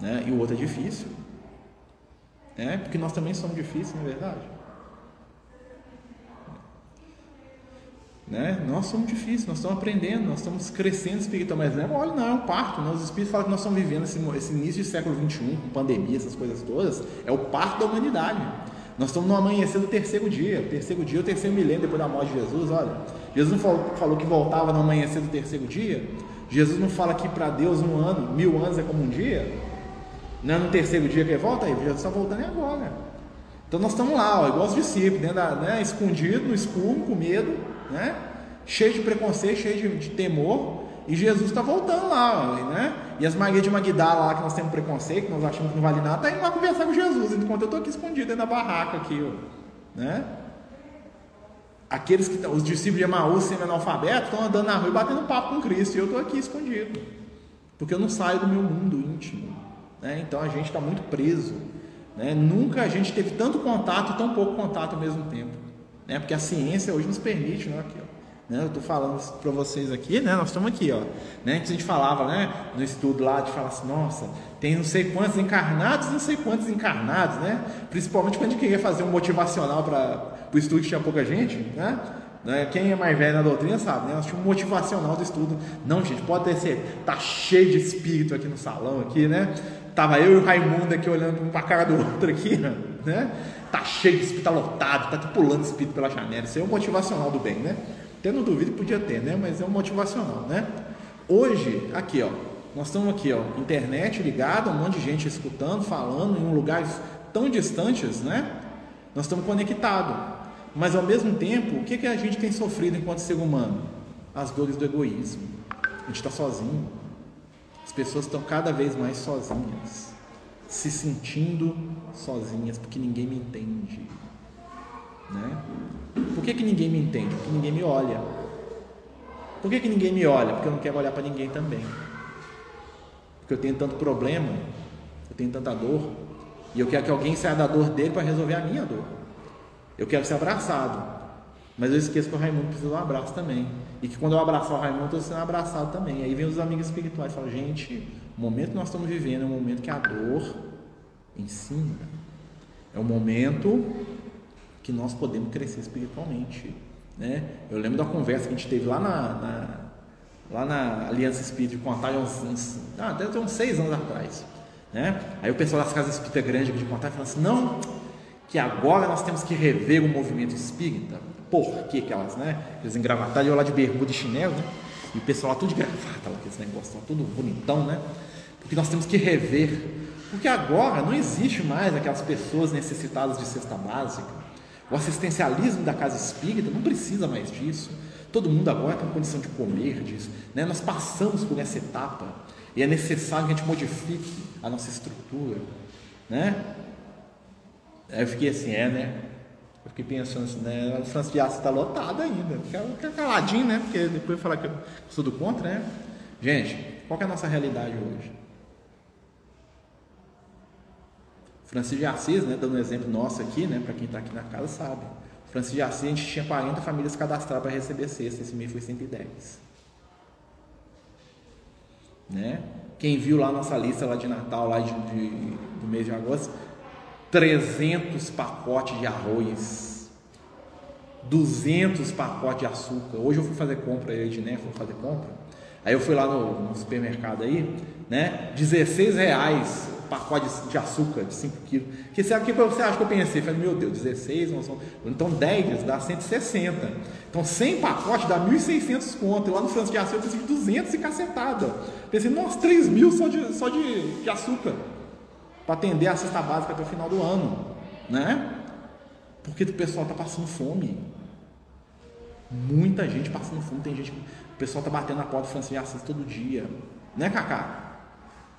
Né? E o outro é difícil. Né? Porque nós também somos difíceis, não é verdade? Né? Nós somos difíceis, nós estamos aprendendo, nós estamos crescendo espiritualmente. É mole, não, é um parto. Né? Os espíritos falam que nós estamos vivendo esse, esse início do século XXI, com pandemia, essas coisas todas, é o parto da humanidade. Nós estamos no amanhecer do terceiro dia. O terceiro dia é o terceiro milênio depois da morte de Jesus. Olha, Jesus não falou, falou que voltava no amanhecer do terceiro dia? Jesus não fala que para Deus um ano, mil anos é como um dia? Não é no terceiro dia que ele volta? Aí, Jesus está voltando agora. Então nós estamos lá, ó, igual os discípulos, né, né, escondido no escuro, com medo, né? cheio de preconceito, cheio de, de temor, e Jesus está voltando lá, né? E as Maria de Magdala lá, que nós temos preconceito, que nós achamos que não vale nada, está indo lá conversar com Jesus, enquanto eu estou aqui escondido dentro da barraca aqui, ó, né? Aqueles que os discípulos de Emaús, semi-analfabetos, estão andando na rua e batendo papo com Cristo, e eu estou aqui escondido, porque eu não saio do meu mundo íntimo, né? Então a gente está muito preso, né? Nunca a gente teve tanto contato e tão pouco contato ao mesmo tempo né? Porque a ciência hoje nos permite, né? Aqui, ó. Né? Eu estou falando para vocês aqui, né? Nós estamos aqui, ó. Né? Que a gente falava, né? No estudo lá de falar assim, nossa, tem não sei quantos encarnados, não sei quantos encarnados, né? Principalmente quando a gente queria fazer um motivacional para pro estudo que tinha pouca gente, né? né? Quem é mais velho na doutrina sabe, né? Nós tínhamos um motivacional do estudo. Não, gente, pode ter ser, tá cheio de espírito aqui no salão, aqui, né? Tava eu e o Raimundo aqui olhando um pra cara do outro aqui, né? Tá cheio de espírito, tá lotado, tá pulando espírito pela janela. Isso é o motivacional do bem, né? Até não duvido podia ter, né? Mas é um motivacional, né? Hoje, aqui, ó, nós estamos aqui, ó, internet ligada, um monte de gente escutando, falando em lugares tão distantes, né? Nós estamos conectados. Mas ao mesmo tempo, o que, que a gente tem sofrido enquanto ser humano? As dores do egoísmo. A gente está sozinho. As pessoas estão cada vez mais sozinhas, se sentindo sozinhas, porque ninguém me entende. Né? Por que, que ninguém me entende? Porque ninguém me olha. Por que, que ninguém me olha? Porque eu não quero olhar para ninguém também. Porque eu tenho tanto problema, eu tenho tanta dor, e eu quero que alguém saia da dor dele para resolver a minha dor. Eu quero ser abraçado, mas eu esqueço que o Raimundo precisa de um abraço também. E que quando eu abraçar o Raimundo, eu estou sendo abraçado também. Aí vem os amigos espirituais e falam: gente, o momento que nós estamos vivendo é um momento que a dor ensina. É um momento que nós podemos crescer espiritualmente. Né? Eu lembro da conversa que a gente teve lá na, na lá na Aliança Espírita de Contar, uns, uns, ah, deve ter uns seis anos atrás. Né? Aí o pessoal das casas espíritas grandes de Contar falou assim: não, que agora nós temos que rever o movimento espírita. Por que elas, né? Eles engravataram, eu lá de bermuda e chinelo, né? E o pessoal lá tudo de gravata, lá, aqueles negócios, tudo bonitão, né? Porque nós temos que rever. Porque agora não existe mais aquelas pessoas necessitadas de cesta básica. O assistencialismo da casa espírita não precisa mais disso. Todo mundo agora tem condição de comer disso. Né? Nós passamos por essa etapa e é necessário que a gente modifique a nossa estrutura. Né? Eu fiquei assim, é, né? Eu fiquei pensando assim, né? O Francisco de Assis está lotado ainda. Fica caladinho, né? Porque depois falar que eu sou do contra, né? Gente, qual é a nossa realidade hoje? Francisco de Assis, né, dando um exemplo nosso aqui, né, para quem está aqui na casa sabe. Francisco de Assis, a gente tinha 40 famílias cadastradas para receber cesta, esse mês foi 110. Né? Quem viu lá nossa lista lá de Natal, lá de, de, do mês de agosto, 300 pacotes de arroz, 200 pacotes de açúcar. Hoje eu fui fazer compra, eu e né, fui fazer compra. Aí eu fui lá no, no supermercado aí, né? 16 reais pacote de açúcar de 5 quilos. Que sabe o que você acha que eu pensei? Falei, meu Deus, 16, então 10 dá 160. Então 100 pacotes dá 1.600 conto. E lá no Francisco de Assis eu pensei 200 e cacetada. Pensei, nossa, 3 mil só de, só de, de açúcar. Para atender a cesta básica até o final do ano. Né? Porque o pessoal está passando fome. Muita gente passando fome. Tem gente, o pessoal está batendo na porta do Francisco de Assis todo dia. Né, Cacá?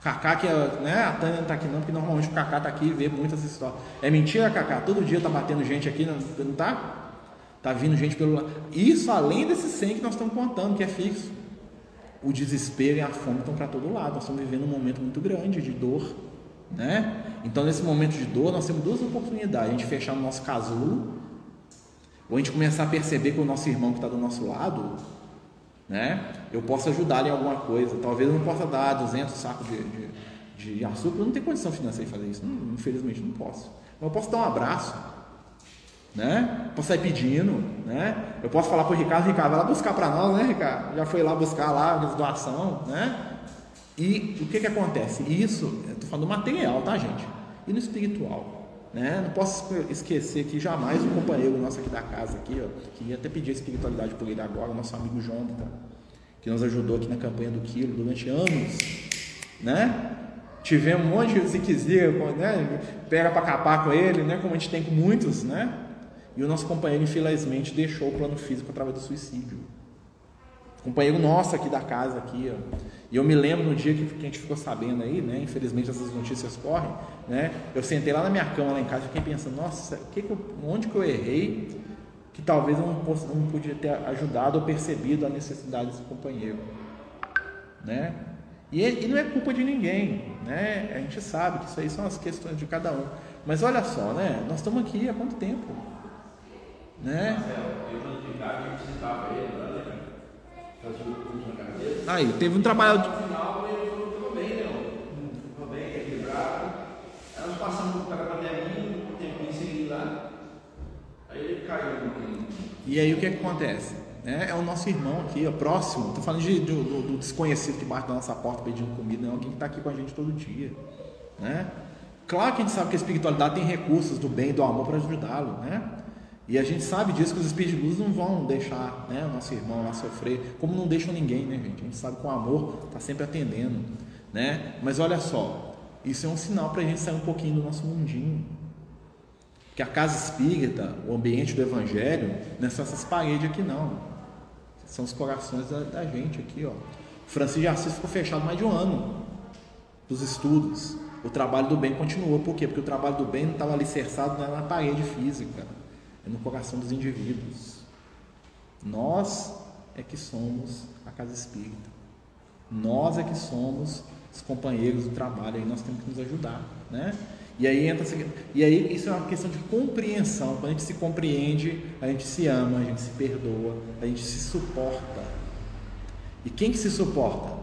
Cacá, que é, né, a Tânia não está aqui não, porque normalmente o Cacá está aqui e vê muitas histórias. É mentira, Cacá? Todo dia está batendo gente aqui, não, tá? Tá vindo gente pelo lado. Isso além desse 100 que nós estamos contando, que é fixo. O desespero e a fome estão para todo lado. Nós estamos vivendo um momento muito grande de dor. Né? Então, nesse momento de dor, nós temos duas oportunidades: a gente fechar no nosso casulo, ou a gente começar a perceber que o nosso irmão que está do nosso lado né? Eu posso ajudar em alguma coisa. Talvez eu não possa dar 200 sacos de, de, de açúcar, eu não tenho condição financeira de fazer isso. Não, infelizmente não posso. Mas eu posso dar um abraço, né? Posso sair pedindo, né? Eu posso falar para o Ricardo, Ricardo, vai lá buscar para nós, né, Ricardo? Já foi lá buscar lá a doação, né? E o que que acontece? Isso, eu estou falando do material, tá, gente? E no espiritual? Né? Não posso esquecer que jamais um companheiro nosso aqui da casa, aqui, ó, até pedir a espiritualidade por ele agora, nosso amigo Jonathan, que nos ajudou aqui na campanha do Quilo durante anos. Né? Tivemos um monte de ziquezira, né? pega para capar com ele, né? como a gente tem com muitos, né? E o nosso companheiro, infelizmente, deixou o plano físico através do suicídio. Companheiro nosso aqui da casa, aqui, ó. E eu me lembro no dia que, que a gente ficou sabendo aí, né? Infelizmente essas notícias correm, né? Eu sentei lá na minha cama lá em casa fiquei pensando, nossa, que que eu, onde que eu errei que talvez eu não, não podia ter ajudado ou percebido a necessidade desse companheiro, né? E, e, não é culpa de ninguém, né? A gente sabe que isso aí são as questões de cada um. Mas olha só, né? Nós estamos aqui há quanto tempo, né? Eu, eu, eu, um trabalho. Aí minha um ele caiu E aí o que, é que acontece? É, é o nosso irmão aqui, ó, próximo. Estou falando de, do, do, desconhecido que bate na nossa porta pedindo comida, não é alguém que está aqui com a gente todo dia. Né? Claro que a gente sabe que a espiritualidade tem recursos do bem e do amor para ajudá-lo, né? E a gente sabe disso que os espíritos de luz não vão deixar né, o nosso irmão lá sofrer, como não deixam ninguém, né, gente? A gente sabe que o amor está sempre atendendo, né? Mas olha só, isso é um sinal para a gente sair um pouquinho do nosso mundinho. Que a casa espírita, o ambiente do evangelho, não é só essas paredes aqui, não. São os corações da, da gente aqui, ó. Francisco de Assis ficou fechado mais de um ano dos estudos. O trabalho do bem continuou, por quê? Porque o trabalho do bem não estava alicerçado na parede física é no coração dos indivíduos. Nós é que somos a casa espírita. Nós é que somos os companheiros do trabalho, aí nós temos que nos ajudar, né? E aí entra e aí isso é uma questão de compreensão. Quando a gente se compreende, a gente se ama, a gente se perdoa, a gente se suporta. E quem que se suporta?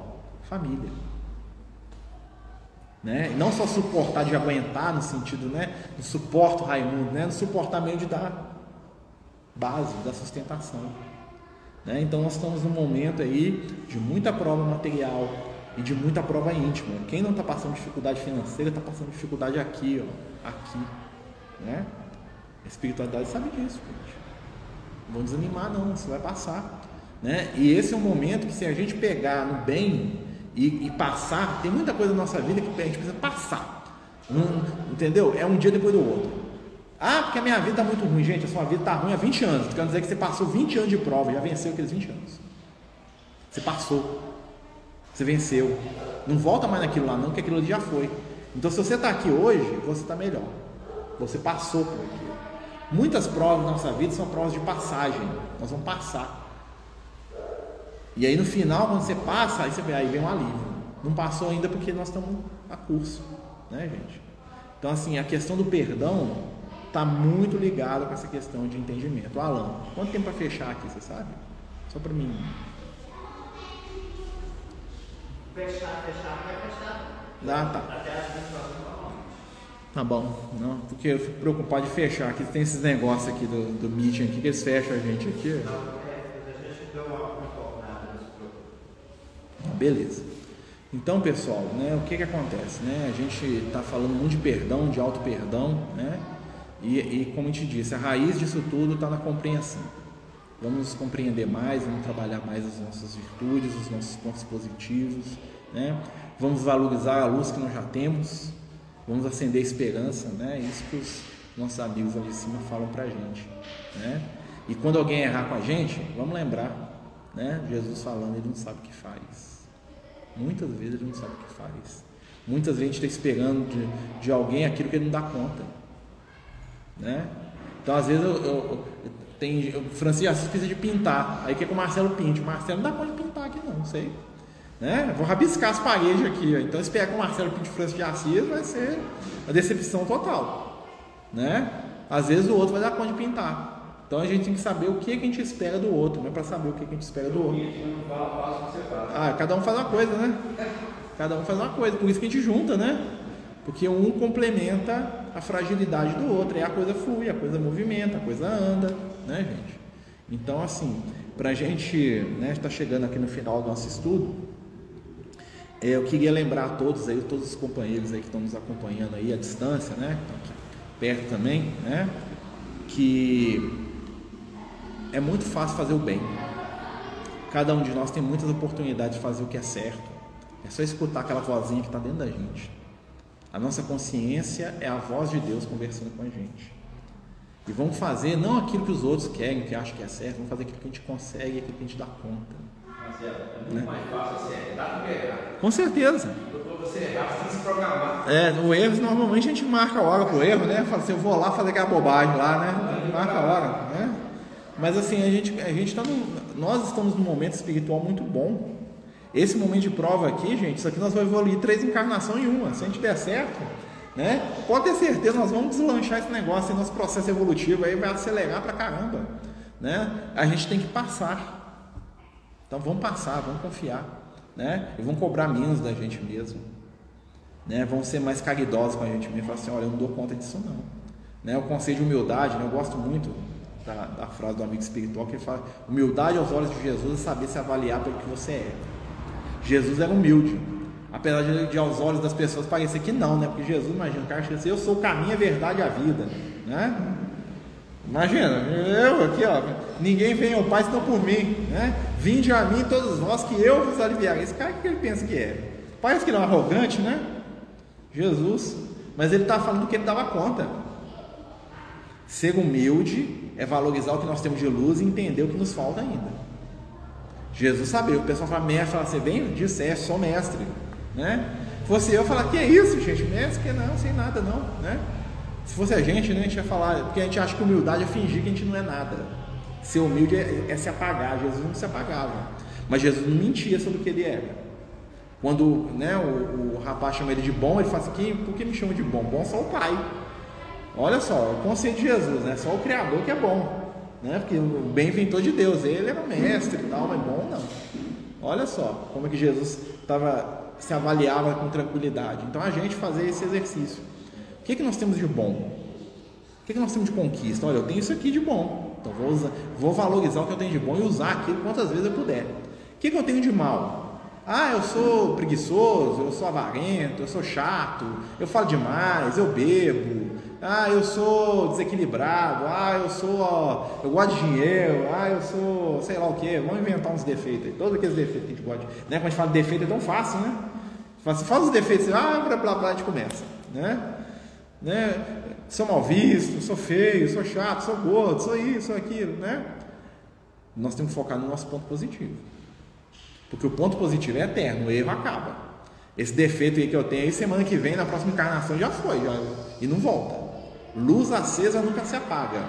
Família. Né? não só suportar de aguentar no sentido, né, do suporto Raimundo, né, no suportar meio de dar base, da sustentação. Né? Então nós estamos num momento aí de muita prova material e de muita prova íntima. Quem não está passando dificuldade financeira está passando dificuldade aqui, ó, aqui, né? A espiritualidade sabe disso, gente. Não vão desanimar não, isso vai passar, né? E esse é um momento que se a gente pegar no bem e, e passar, tem muita coisa na nossa vida que a gente precisa passar, entendeu? É um dia depois do outro. Ah, porque a minha vida está muito ruim. Gente, a sua vida está ruim há 20 anos. Quer dizer que você passou 20 anos de prova, já venceu aqueles 20 anos. Você passou. Você venceu. Não volta mais naquilo lá, não, que aquilo ali já foi. Então, se você está aqui hoje, você está melhor. Você passou por aquilo. Muitas provas na nossa vida são provas de passagem. Nós vamos passar. E aí no final, quando você passa, aí você vê, aí vem um alívio. Não passou ainda porque nós estamos a curso, né, gente? Então, assim, a questão do perdão está muito ligado com essa questão de entendimento. Alan, quanto tempo para fechar aqui, você sabe? Só para mim. Fechar, fechar, vai fechar. Ah, tá. Até as 24 Tá bom, não, porque eu fico preocupado de fechar aqui. Tem esses negócios aqui do, do meeting aqui que eles fecham a gente aqui. Beleza. Então, pessoal, né, o que que acontece? Né? A gente está falando muito de perdão, de auto perdão, né? E, e como a gente disse, a raiz disso tudo está na compreensão. Vamos compreender mais, vamos trabalhar mais as nossas virtudes, os nossos pontos positivos, né? Vamos valorizar a luz que nós já temos, vamos acender a esperança, né? Isso que os nossos amigos ali de cima falam para a gente, né? E quando alguém errar com a gente, vamos lembrar, né? Jesus falando, ele não sabe o que faz. Muitas vezes ele não sabe o que faz. Muitas vezes a gente está esperando de, de alguém aquilo que ele não dá conta. Né? Então, às vezes, eu, eu, eu tem, o Francisco Assis precisa de pintar, aí quer que o Marcelo pinte. O Marcelo não dá conta de pintar aqui, não, não sei. Né? Vou rabiscar as paredes aqui. Ó. Então, pegar com o Marcelo pinte Francisco Assis, vai ser a decepção total. Né? Às vezes, o outro vai dar conta de pintar. Então, a gente tem que saber o que, que a gente espera do outro, não é para saber o que, que a gente espera do outro. Ah, cada um faz uma coisa, né? Cada um faz uma coisa, por isso que a gente junta, né? Porque um complementa a fragilidade do outro, e a coisa flui, a coisa movimenta, a coisa anda, né, gente? Então, assim, para a gente né, estar tá chegando aqui no final do nosso estudo, é, eu queria lembrar a todos aí, todos os companheiros aí que estão nos acompanhando aí à distância, né, perto também, né, que é muito fácil fazer o bem. Cada um de nós tem muitas oportunidades de fazer o que é certo. É só escutar aquela vozinha que está dentro da gente. A nossa consciência é a voz de Deus conversando com a gente. E vamos fazer não aquilo que os outros querem, que acham que é certo, vamos fazer aquilo que a gente consegue, aquilo que a gente dá conta. Mas é, é muito né? mais fácil acertar do que errar. Com certeza. Você errar, você se programar. É, no erro, normalmente a gente marca a hora pro erro, né? Fala assim, eu vou lá fazer aquela bobagem lá, né? Marca a hora, né? Mas assim, a gente, a gente tá nós estamos num momento espiritual muito bom. Esse momento de prova aqui, gente, isso aqui nós vamos evoluir três encarnações em uma. Se a gente der certo, né? Pode ter certeza, nós vamos deslanchar esse negócio, nosso processo evolutivo aí vai acelerar pra caramba, né? A gente tem que passar. Então vamos passar, vamos confiar, né? E vamos cobrar menos da gente mesmo, né? Vamos ser mais caridosos com a gente mesmo, falar assim, olha, eu não dou conta disso não, né? O conselho de humildade, né? Eu gosto muito da, da frase do amigo espiritual que ele fala: humildade aos olhos de Jesus é saber se avaliar pelo que você é. Jesus era humilde, apesar de, de aos olhos das pessoas parecer que não, né? Porque Jesus, imagina, o cara chega assim: eu sou o caminho, a verdade e a vida, né? Imagina, eu aqui, ó, ninguém vem ao Pai senão por mim, né? Vinde a mim todos vós que eu vos aliviarei. Esse cara, que ele pensa que é? Parece que não é arrogante, né? Jesus, mas ele está falando que ele dava conta. Ser humilde é valorizar o que nós temos de luz e entender o que nos falta ainda. Jesus sabia, o pessoal fala, mestre, fala assim, bem, é, sou mestre, né? Fosse eu falar, que é isso, gente? Mestre, que não, sem nada não, né? Se fosse a gente, né, a gente ia falar, porque a gente acha que humildade é fingir que a gente não é nada. Ser humilde é, é se apagar. Jesus não se apagava. Mas Jesus não mentia sobre o que ele era. Quando né, o, o rapaz chama ele de bom, ele fala assim: por que me chama de bom? Bom só o Pai. Olha só, o conceito de Jesus, né? Só o Criador que é bom. Né? Porque o bem todo de Deus. Ele era mestre e tal, mas bom não. Olha só como é que Jesus tava, se avaliava com tranquilidade. Então a gente fazer esse exercício que, que nós temos de bom? O que, que nós temos de conquista? Olha, eu tenho isso aqui de bom. Então vou, usar, vou valorizar o que eu tenho de bom e usar aquilo quantas vezes eu puder. O que, que eu tenho de mal? Ah, eu sou preguiçoso, eu sou avarento, eu sou chato, eu falo demais, eu bebo, ah, eu sou desequilibrado, ah, eu sou, ó, eu gosto de dinheiro, ah, eu sou, sei lá o que, vamos inventar uns defeitos aí, todos aqueles defeitos que a gente gosta. Né? Quando a gente fala de defeito é tão fácil, né? Fala, assim, fala os defeitos, ah, blá blá blá, a gente começa, né? né? Sou mal visto, sou feio, sou chato, sou gordo, sou isso, sou aquilo, né? Nós temos que focar no nosso ponto positivo. Porque o ponto positivo é eterno, o erro acaba. Esse defeito aí que eu tenho aí, semana que vem, na próxima encarnação, já foi, já, e não volta. Luz acesa nunca se apaga.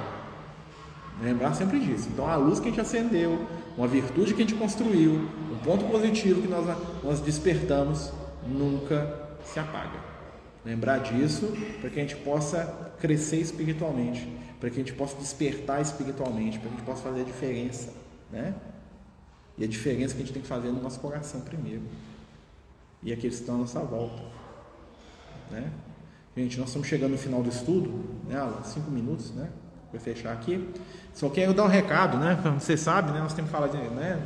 Lembrar sempre disso. Então, a luz que a gente acendeu, uma virtude que a gente construiu, um ponto positivo que nós, nós despertamos, nunca se apaga. Lembrar disso para que a gente possa crescer espiritualmente, para que a gente possa despertar espiritualmente, para que a gente possa fazer a diferença, né? E a diferença que a gente tem que fazer no nosso coração primeiro. E aqueles que estão à nossa volta, né? Gente, nós estamos chegando no final do estudo, né? Cinco minutos, né? Vou fechar aqui. Só quero dar um recado, né? Você sabe, né? Nós temos que falar de, né?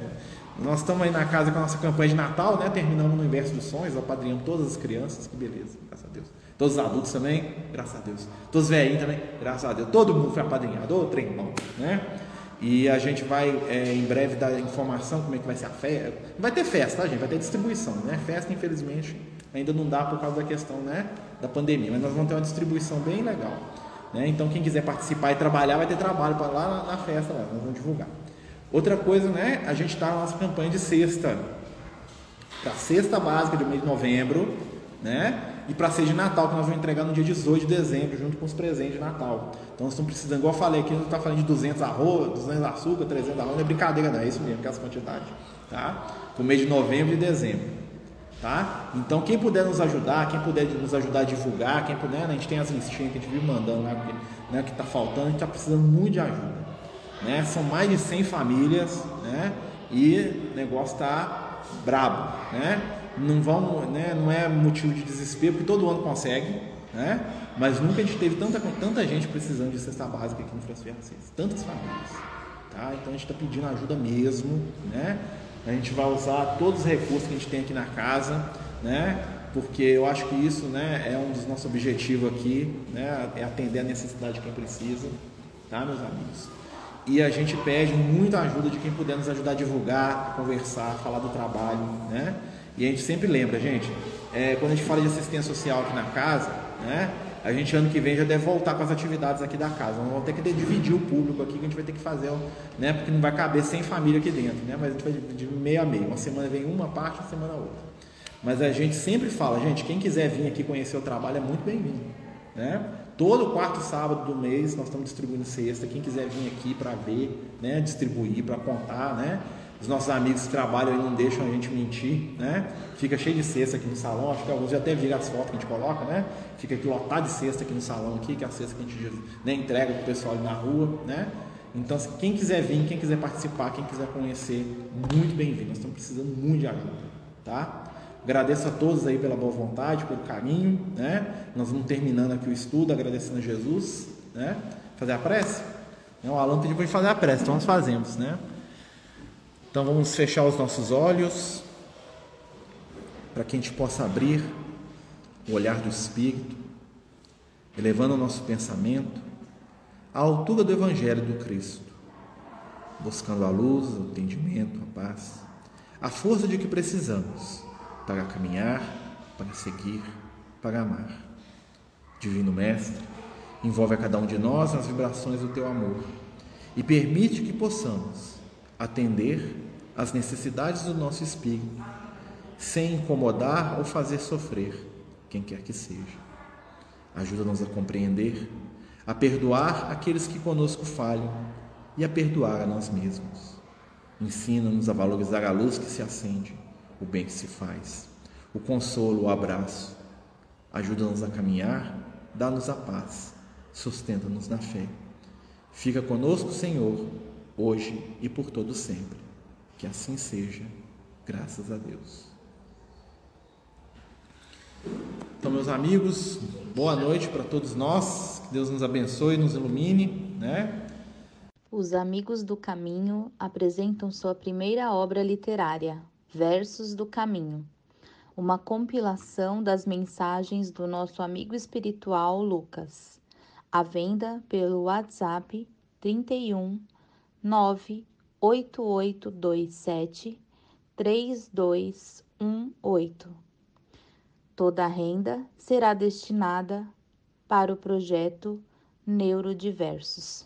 Nós estamos aí na casa com a nossa campanha de Natal, né? Terminamos no Universo dos Sonhos, apadrinhamos todas as crianças, que beleza, graças a Deus. Todos os adultos também, graças a Deus. Todos os velhinhos também, graças a Deus. Todo mundo foi apadrinhado, ô trem bom, né? E a gente vai é, em breve dar informação como é que vai ser a festa. Vai ter festa, tá, gente? Vai ter distribuição, né? Festa, infelizmente, ainda não dá por causa da questão, né? Da pandemia, mas nós vamos ter uma distribuição bem legal. Né? Então, quem quiser participar e trabalhar, vai ter trabalho para lá na festa, lá, nós vamos divulgar. Outra coisa, né? A gente está na nossa campanha de sexta, para a cesta básica do mês de novembro, né? E para ser de Natal, que nós vamos entregar no dia 18 de dezembro, junto com os presentes de Natal. Então nós estamos precisando, igual eu falei aqui, não está falando de 200 arroz, 200 açúcar, 300 arroz, não é brincadeira, não, é isso mesmo, que é essa quantidade, tá? Para o mês de novembro e dezembro, tá? Então quem puder nos ajudar, quem puder nos ajudar a divulgar, quem puder, né? a gente tem as listinhas que a gente vive mandando lá, né, que está faltando, a gente está precisando muito de ajuda. Né? São mais de 100 famílias, né? E o negócio está brabo, né? Não vão, né? Não é motivo de desespero, porque todo ano consegue, né? Mas nunca a gente teve tanta, tanta gente precisando de cesta básica aqui no Francisco Assis, tantas famílias, tá? Então a gente está pedindo ajuda mesmo, né? A gente vai usar todos os recursos que a gente tem aqui na casa, né? Porque eu acho que isso, né, é um dos nossos objetivos aqui, né? É atender a necessidade de quem precisa, tá, meus amigos? e a gente pede muita ajuda de quem puder nos ajudar a divulgar, conversar, falar do trabalho, né? E a gente sempre lembra, gente, é, quando a gente fala de assistência social aqui na casa, né? A gente ano que vem já deve voltar com as atividades aqui da casa. Vamos ter que dividir o público aqui, que a gente vai ter que fazer, né? Porque não vai caber 100 família aqui dentro, né? Mas a gente vai dividir meio a meio. Uma semana vem uma parte, uma semana outra. Mas a gente sempre fala, gente, quem quiser vir aqui conhecer o trabalho é muito bem-vindo, né? Todo quarto sábado do mês nós estamos distribuindo cesta. Quem quiser vir aqui para ver, né, distribuir, para contar, né? Os nossos amigos que trabalham aí não deixam a gente mentir, né? Fica cheio de cesta aqui no salão. Acho que alguns já até viram as fotos que a gente coloca, né? Fica aqui lotado de cesta aqui no salão aqui, que é a cesta que a gente né, entrega para o pessoal ali na rua, né? Então, quem quiser vir, quem quiser participar, quem quiser conhecer, muito bem-vindo. Nós estamos precisando muito de ajuda, tá? Agradeço a todos aí pela boa vontade, pelo carinho, né? Nós vamos terminando aqui o estudo, agradecendo a Jesus, né? Fazer a prece? O Alan pediu para fazer a prece, então nós fazemos, né? Então vamos fechar os nossos olhos para que a gente possa abrir o olhar do Espírito, elevando o nosso pensamento à altura do Evangelho do Cristo, buscando a luz, o entendimento, a paz, a força de que precisamos para caminhar, para seguir, para amar. Divino Mestre, envolve a cada um de nós nas vibrações do teu amor e permite que possamos atender às necessidades do nosso espírito, sem incomodar ou fazer sofrer quem quer que seja. Ajuda-nos a compreender, a perdoar aqueles que conosco falham e a perdoar a nós mesmos. Ensina-nos a valorizar a luz que se acende, o bem que se faz, o consolo, o abraço. Ajuda-nos a caminhar, dá-nos a paz sustenta-nos na fé. Fica conosco, Senhor, hoje e por todo sempre. Que assim seja, graças a Deus. Então, meus amigos, boa noite para todos nós. Que Deus nos abençoe, nos ilumine, né? Os Amigos do Caminho apresentam sua primeira obra literária, Versos do Caminho, uma compilação das mensagens do nosso amigo espiritual Lucas à venda pelo WhatsApp 31 98827 3218. Toda a renda será destinada para o projeto Neurodiversos.